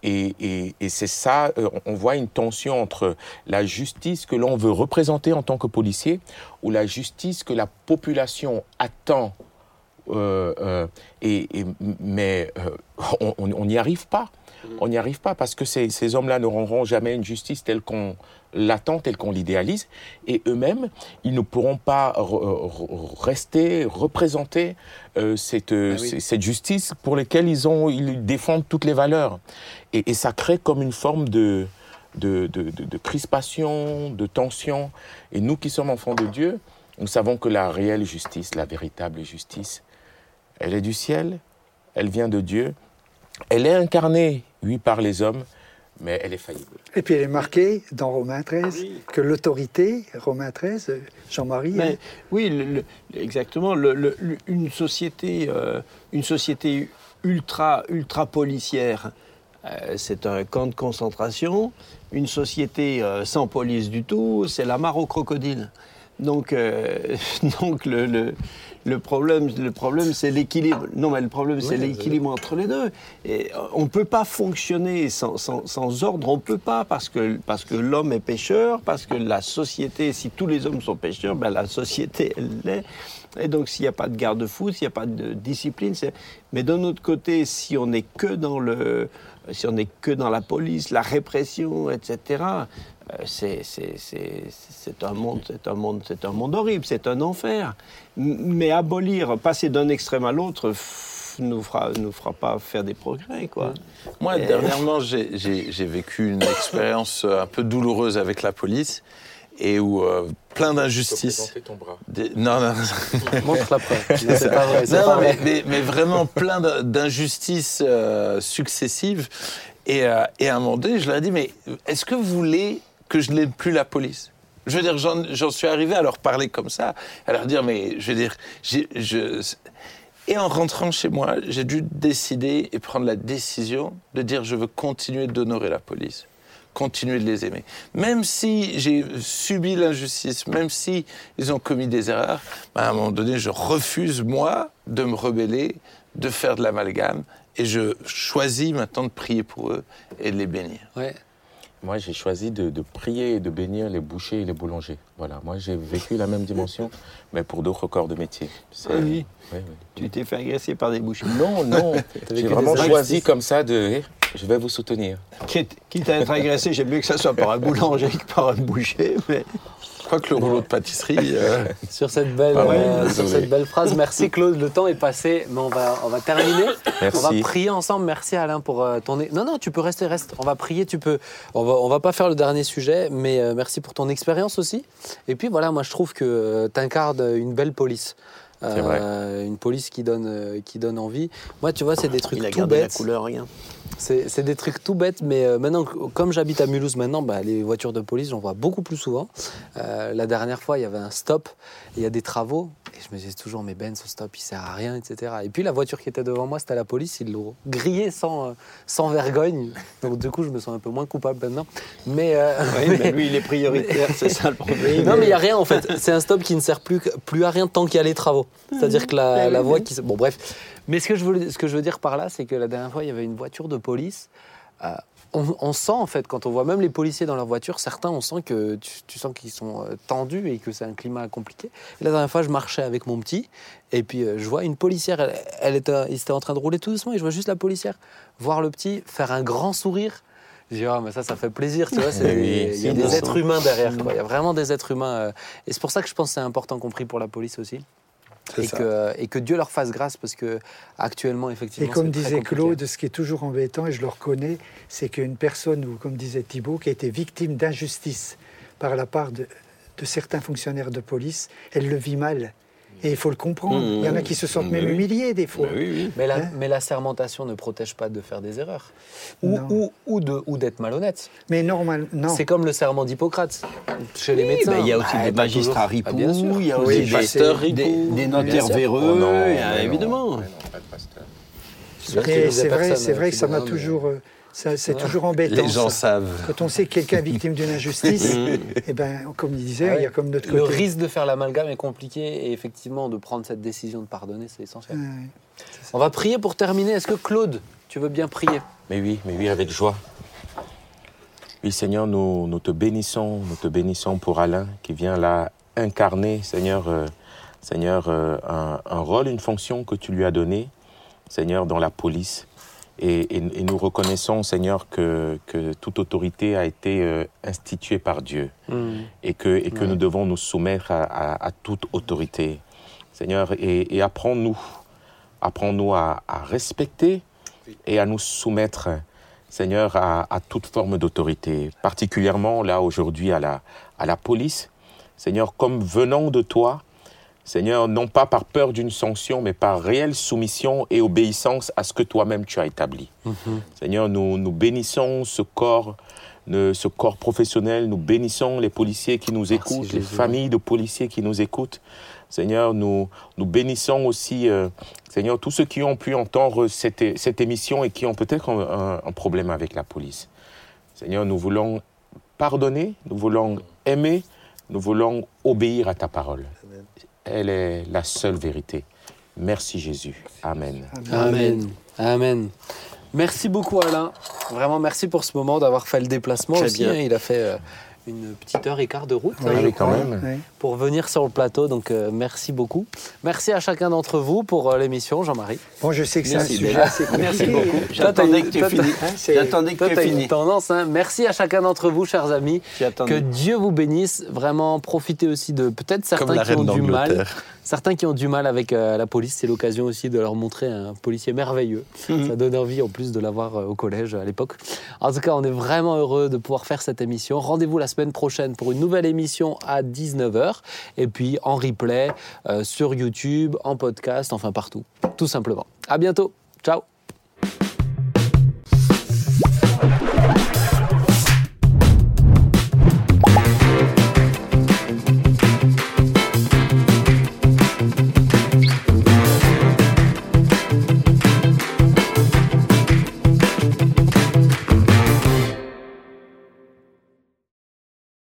Et, c'est ça, euh, on voit une tension entre la justice que l'on veut représenter en tant que policier ou la justice que la population attend. euh, euh, et, mais on- n'y arrive pas. On n'y arrive pas parce que ces, ces hommes-là ne rendront jamais une justice telle qu'on l'attend, telle qu'on l'idéalise. Et eux-mêmes, ils ne pourront pas re- re- rester, représenter euh, cette, euh, Ah oui. cette justice pour laquelle ils, ont, ils défendent toutes les valeurs. Et, et ça crée comme une forme de, de, de, de- de crispation, de tension. Et nous qui sommes enfants de Dieu, nous savons que la réelle justice, la véritable justice, elle est du ciel, elle vient de Dieu, elle est incarnée, oui, par les hommes, mais elle est faillible. Et puis elle est marquée dans Romains 13 Oui. que l'autorité, Romains 13, euh, Jean-Marie, Mais, oui, le- le- exactement. le- le- le- une société, euh, une société ultra, ultra policière, euh, c'est un camp de concentration. Une société euh, sans police du tout, c'est la mare aux crocodiles. Donc, euh, donc le, le- problème, le problème c'est l'équilibre. Non, mais le problème, c'est Oui, l'équilibre entre les deux. Et euh, on ne peut pas fonctionner sans, sans- sans ordre, on ne peut pas, parce que, parce que l'homme est pêcheur, parce que la société, si tous les hommes sont pêcheurs, ben la société, elle l'est. Et donc, s'il n'y a pas de garde-fou, s'il n'y a pas de discipline, mais d'un autre côté, si on n'est que dans le, si on n'est que dans la police, la répression, etc., euh, c'est un monde, c'est un monde, c'est un monde horrible, c'est un enfer. Mais abolir, passer d'un extrême à l'autre, nous fera, nous fera pas faire des progrès, quoi. Moi, Et- dernièrement, j'ai- vécu une expérience un peu douloureuse avec la police et où euh, plein d'injustices. ton bras. des- Non, non, Montre la preuve. Mais c'est pas vrai. non, pas non, mais, vrai. mais- mais vraiment plein d'injustices euh, successives. Et, euh, et à un moment donné, je leur ai dit, mais est-ce que vous voulez que je n'aime plus la police? Je veux dire, j'en j'en suis arrivé à leur parler comme ça, à leur dire, mais je veux dire, je... Et en rentrant chez moi, j'ai dû décider et prendre la décision de dire, je veux continuer d'honorer la police continuer de les aimer. Même si j'ai subi l'injustice, même si ils ont commis des erreurs, bah, à un moment donné, je refuse, moi, de me rebeller, de faire de l'amalgame, et je choisis maintenant de prier pour eux et de les bénir. Ouais. Moi, j'ai choisi de, de prier et de bénir les bouchers et les boulangers. Voilà, moi, j'ai vécu la même dimension, mais pour d'autres corps de métier. Ah oui. oui, oui. Tu t'es fait agresser par des bouchers. Non, non. J'ai vraiment choisi comme ça de. Je vais vous soutenir. Quitte, quitte à être agressé, j'aime mieux que ça soit par un boulanger que par un boucher. Mais... Je crois que le rouleau de pâtisserie, euh, Sur cette belle, Ah ouais, euh, sur cette belle phrase, merci Claude. Le temps est passé, mais on va, on va terminer. Merci. On va prier ensemble. Merci Alain pour euh, ton. Non, non, tu peux rester, reste. On va prier. Tu peux. On va, on va pas faire le dernier sujet, mais euh, merci pour ton expérience aussi. Et puis voilà, moi je trouve que tu incarnes une belle police. C'est vrai. Une police qui donne, euh, qui donne envie. Moi, tu vois, c'est des trucs Il a tout gardé la bêtes. couleur, rien. C'est des trucs tout bêtes, mais euh, maintenant, comme j'habite à Mulhouse maintenant, bah, les voitures de police, j'en vois beaucoup plus souvent. Euh, la dernière fois, il y avait un stop, il y a des travaux, et je me disais toujours, mais Ben, ce stop, il sert à rien, etc. Et puis la voiture qui était devant moi, c'était la police, ils l'ont grillé sans, euh, sans vergogne. Donc du coup, je me sens un peu moins coupable maintenant. Mais, euh, Oui, mais lui, il est prioritaire, c'est ça le problème. non, mais il n'y a rien en fait. C'est un stop qui ne sert plus, plus à rien tant qu'il y a les travaux. C'est-à-dire que la, la voie qui. Bon, bref. Mais ce que, je veux, ce que je veux dire par là, c'est que la dernière fois, il y avait une voiture de police. Euh, on, on sent en fait, quand on voit même les policiers dans leur voiture, certains, on sent que tu, tu sens qu'ils sont euh, tendus et que c'est un climat compliqué. Et la dernière fois, je marchais avec mon petit et puis euh, je vois une policière, elle, elle était, en train de rouler tout doucement et je vois juste la policière voir le petit faire un grand sourire. Je dis, ah, mais ça, ça fait plaisir, tu vois. Oui, il y a des êtres humains derrière, quoi. Il y a vraiment des êtres humains. euh, et c'est pour ça que je pense que c'est important, compris pour la police aussi. Et que, et que Dieu leur fasse grâce, parce que actuellement, Et effectivement. comme c'est très disait. Claude, ce qui est toujours embêtant, et je le reconnais, c'est qu'une personne, ou comme disait Thibault, qui a été victime d'injustice par la part de, de certains fonctionnaires de police, elle le vit mal. Et il faut le comprendre. Mmh. Il y en a qui se sentent Mmh, même oui. humiliés des fois. Bah oui, oui. Mais la, Hein mais la sermentation ne protège pas de faire des erreurs. Ou, Non. ou, ou de- ou d'être malhonnête. Mais normal, non. C'est comme le serment d'Hippocrate chez les médecins. mais il y a aussi Bah, des magistrats Ah, ripoux, il y a aussi des des, pasteurs ripoux. des notaires véreux, Oh évidemment. c'est vrai, c'est vrai que ça Thibault, m'a toujours. Ça- C'est toujours embêtant. Les gens ça. savent. Quand on sait que quelqu'un est victime d'une injustice, et ben, comme il disait, Ah ouais. il y a comme notre Le côté. risque de faire l'amalgame est compliqué et effectivement de prendre cette décision de pardonner, c'est essentiel. Ouais. On va prier pour terminer. Est-ce que Claude, tu veux bien prier? Mais oui, mais oui, avec joie. Oui, Seigneur, nous, nous te bénissons, nous te bénissons pour Alain qui vient là incarner, Seigneur, euh, Seigneur, euh, un, un rôle, une fonction que tu lui as donnée, Seigneur, dans la police. Et, et- et nous reconnaissons, Seigneur, que, que toute autorité a été euh, instituée par Dieu et que, et que Ouais. nous devons nous soumettre à, à- à toute autorité. Seigneur, et, et apprends-nous, apprends-nous à, à respecter et à nous soumettre, Seigneur, à, à toute forme d'autorité, particulièrement là aujourd'hui à la, à la police. Seigneur, comme venant de toi, Seigneur, non pas par peur d'une sanction, mais par réelle soumission et obéissance à ce que toi-même tu as établi. Seigneur, nous, nous bénissons ce corps, ce corps professionnel, nous bénissons les policiers qui nous Merci, écoutent, les familles de policiers qui nous écoutent. Seigneur, nous, nous bénissons aussi, euh, Seigneur, tous ceux qui ont pu entendre cette, cette émission et qui ont peut-être un, un- un problème avec la police. Seigneur, nous voulons pardonner, nous voulons aimer, nous voulons obéir à ta parole. Elle est la seule vérité. Merci Jésus. Amen. Amen. Amen. Merci beaucoup Alain. Vraiment merci pour ce moment d'avoir fait le déplacement Très aussi. bien. hein. Il a fait euh, une petite heure et quart de route Oui, hein, quand même. Pour venir sur le plateau. Donc euh, merci beaucoup. Merci à chacun d'entre vous pour euh, l'émission, Jean-Marie. Bon, je sais que c'est un Merci, sujet assez. Merci beaucoup. J'attendais que tu toi, aies fini. Hein, c'est- J'attendais que Toi, tu t'as aies une fini. tendance. hein. Merci à chacun d'entre vous, chers amis. Que Dieu vous bénisse. Vraiment, profitez aussi de peut-être certains qui ont du mal. Certains qui ont du mal avec euh, la police, c'est l'occasion aussi de leur montrer un policier merveilleux. Mhm. Ça donne envie en plus de l'avoir euh, au collège à l'époque. En tout cas, on est vraiment heureux de pouvoir faire cette émission. Rendez-vous la semaine prochaine pour une nouvelle émission à 19h. Et puis en replay euh, sur YouTube, en podcast, enfin partout. Tout simplement. À bientôt. Ciao.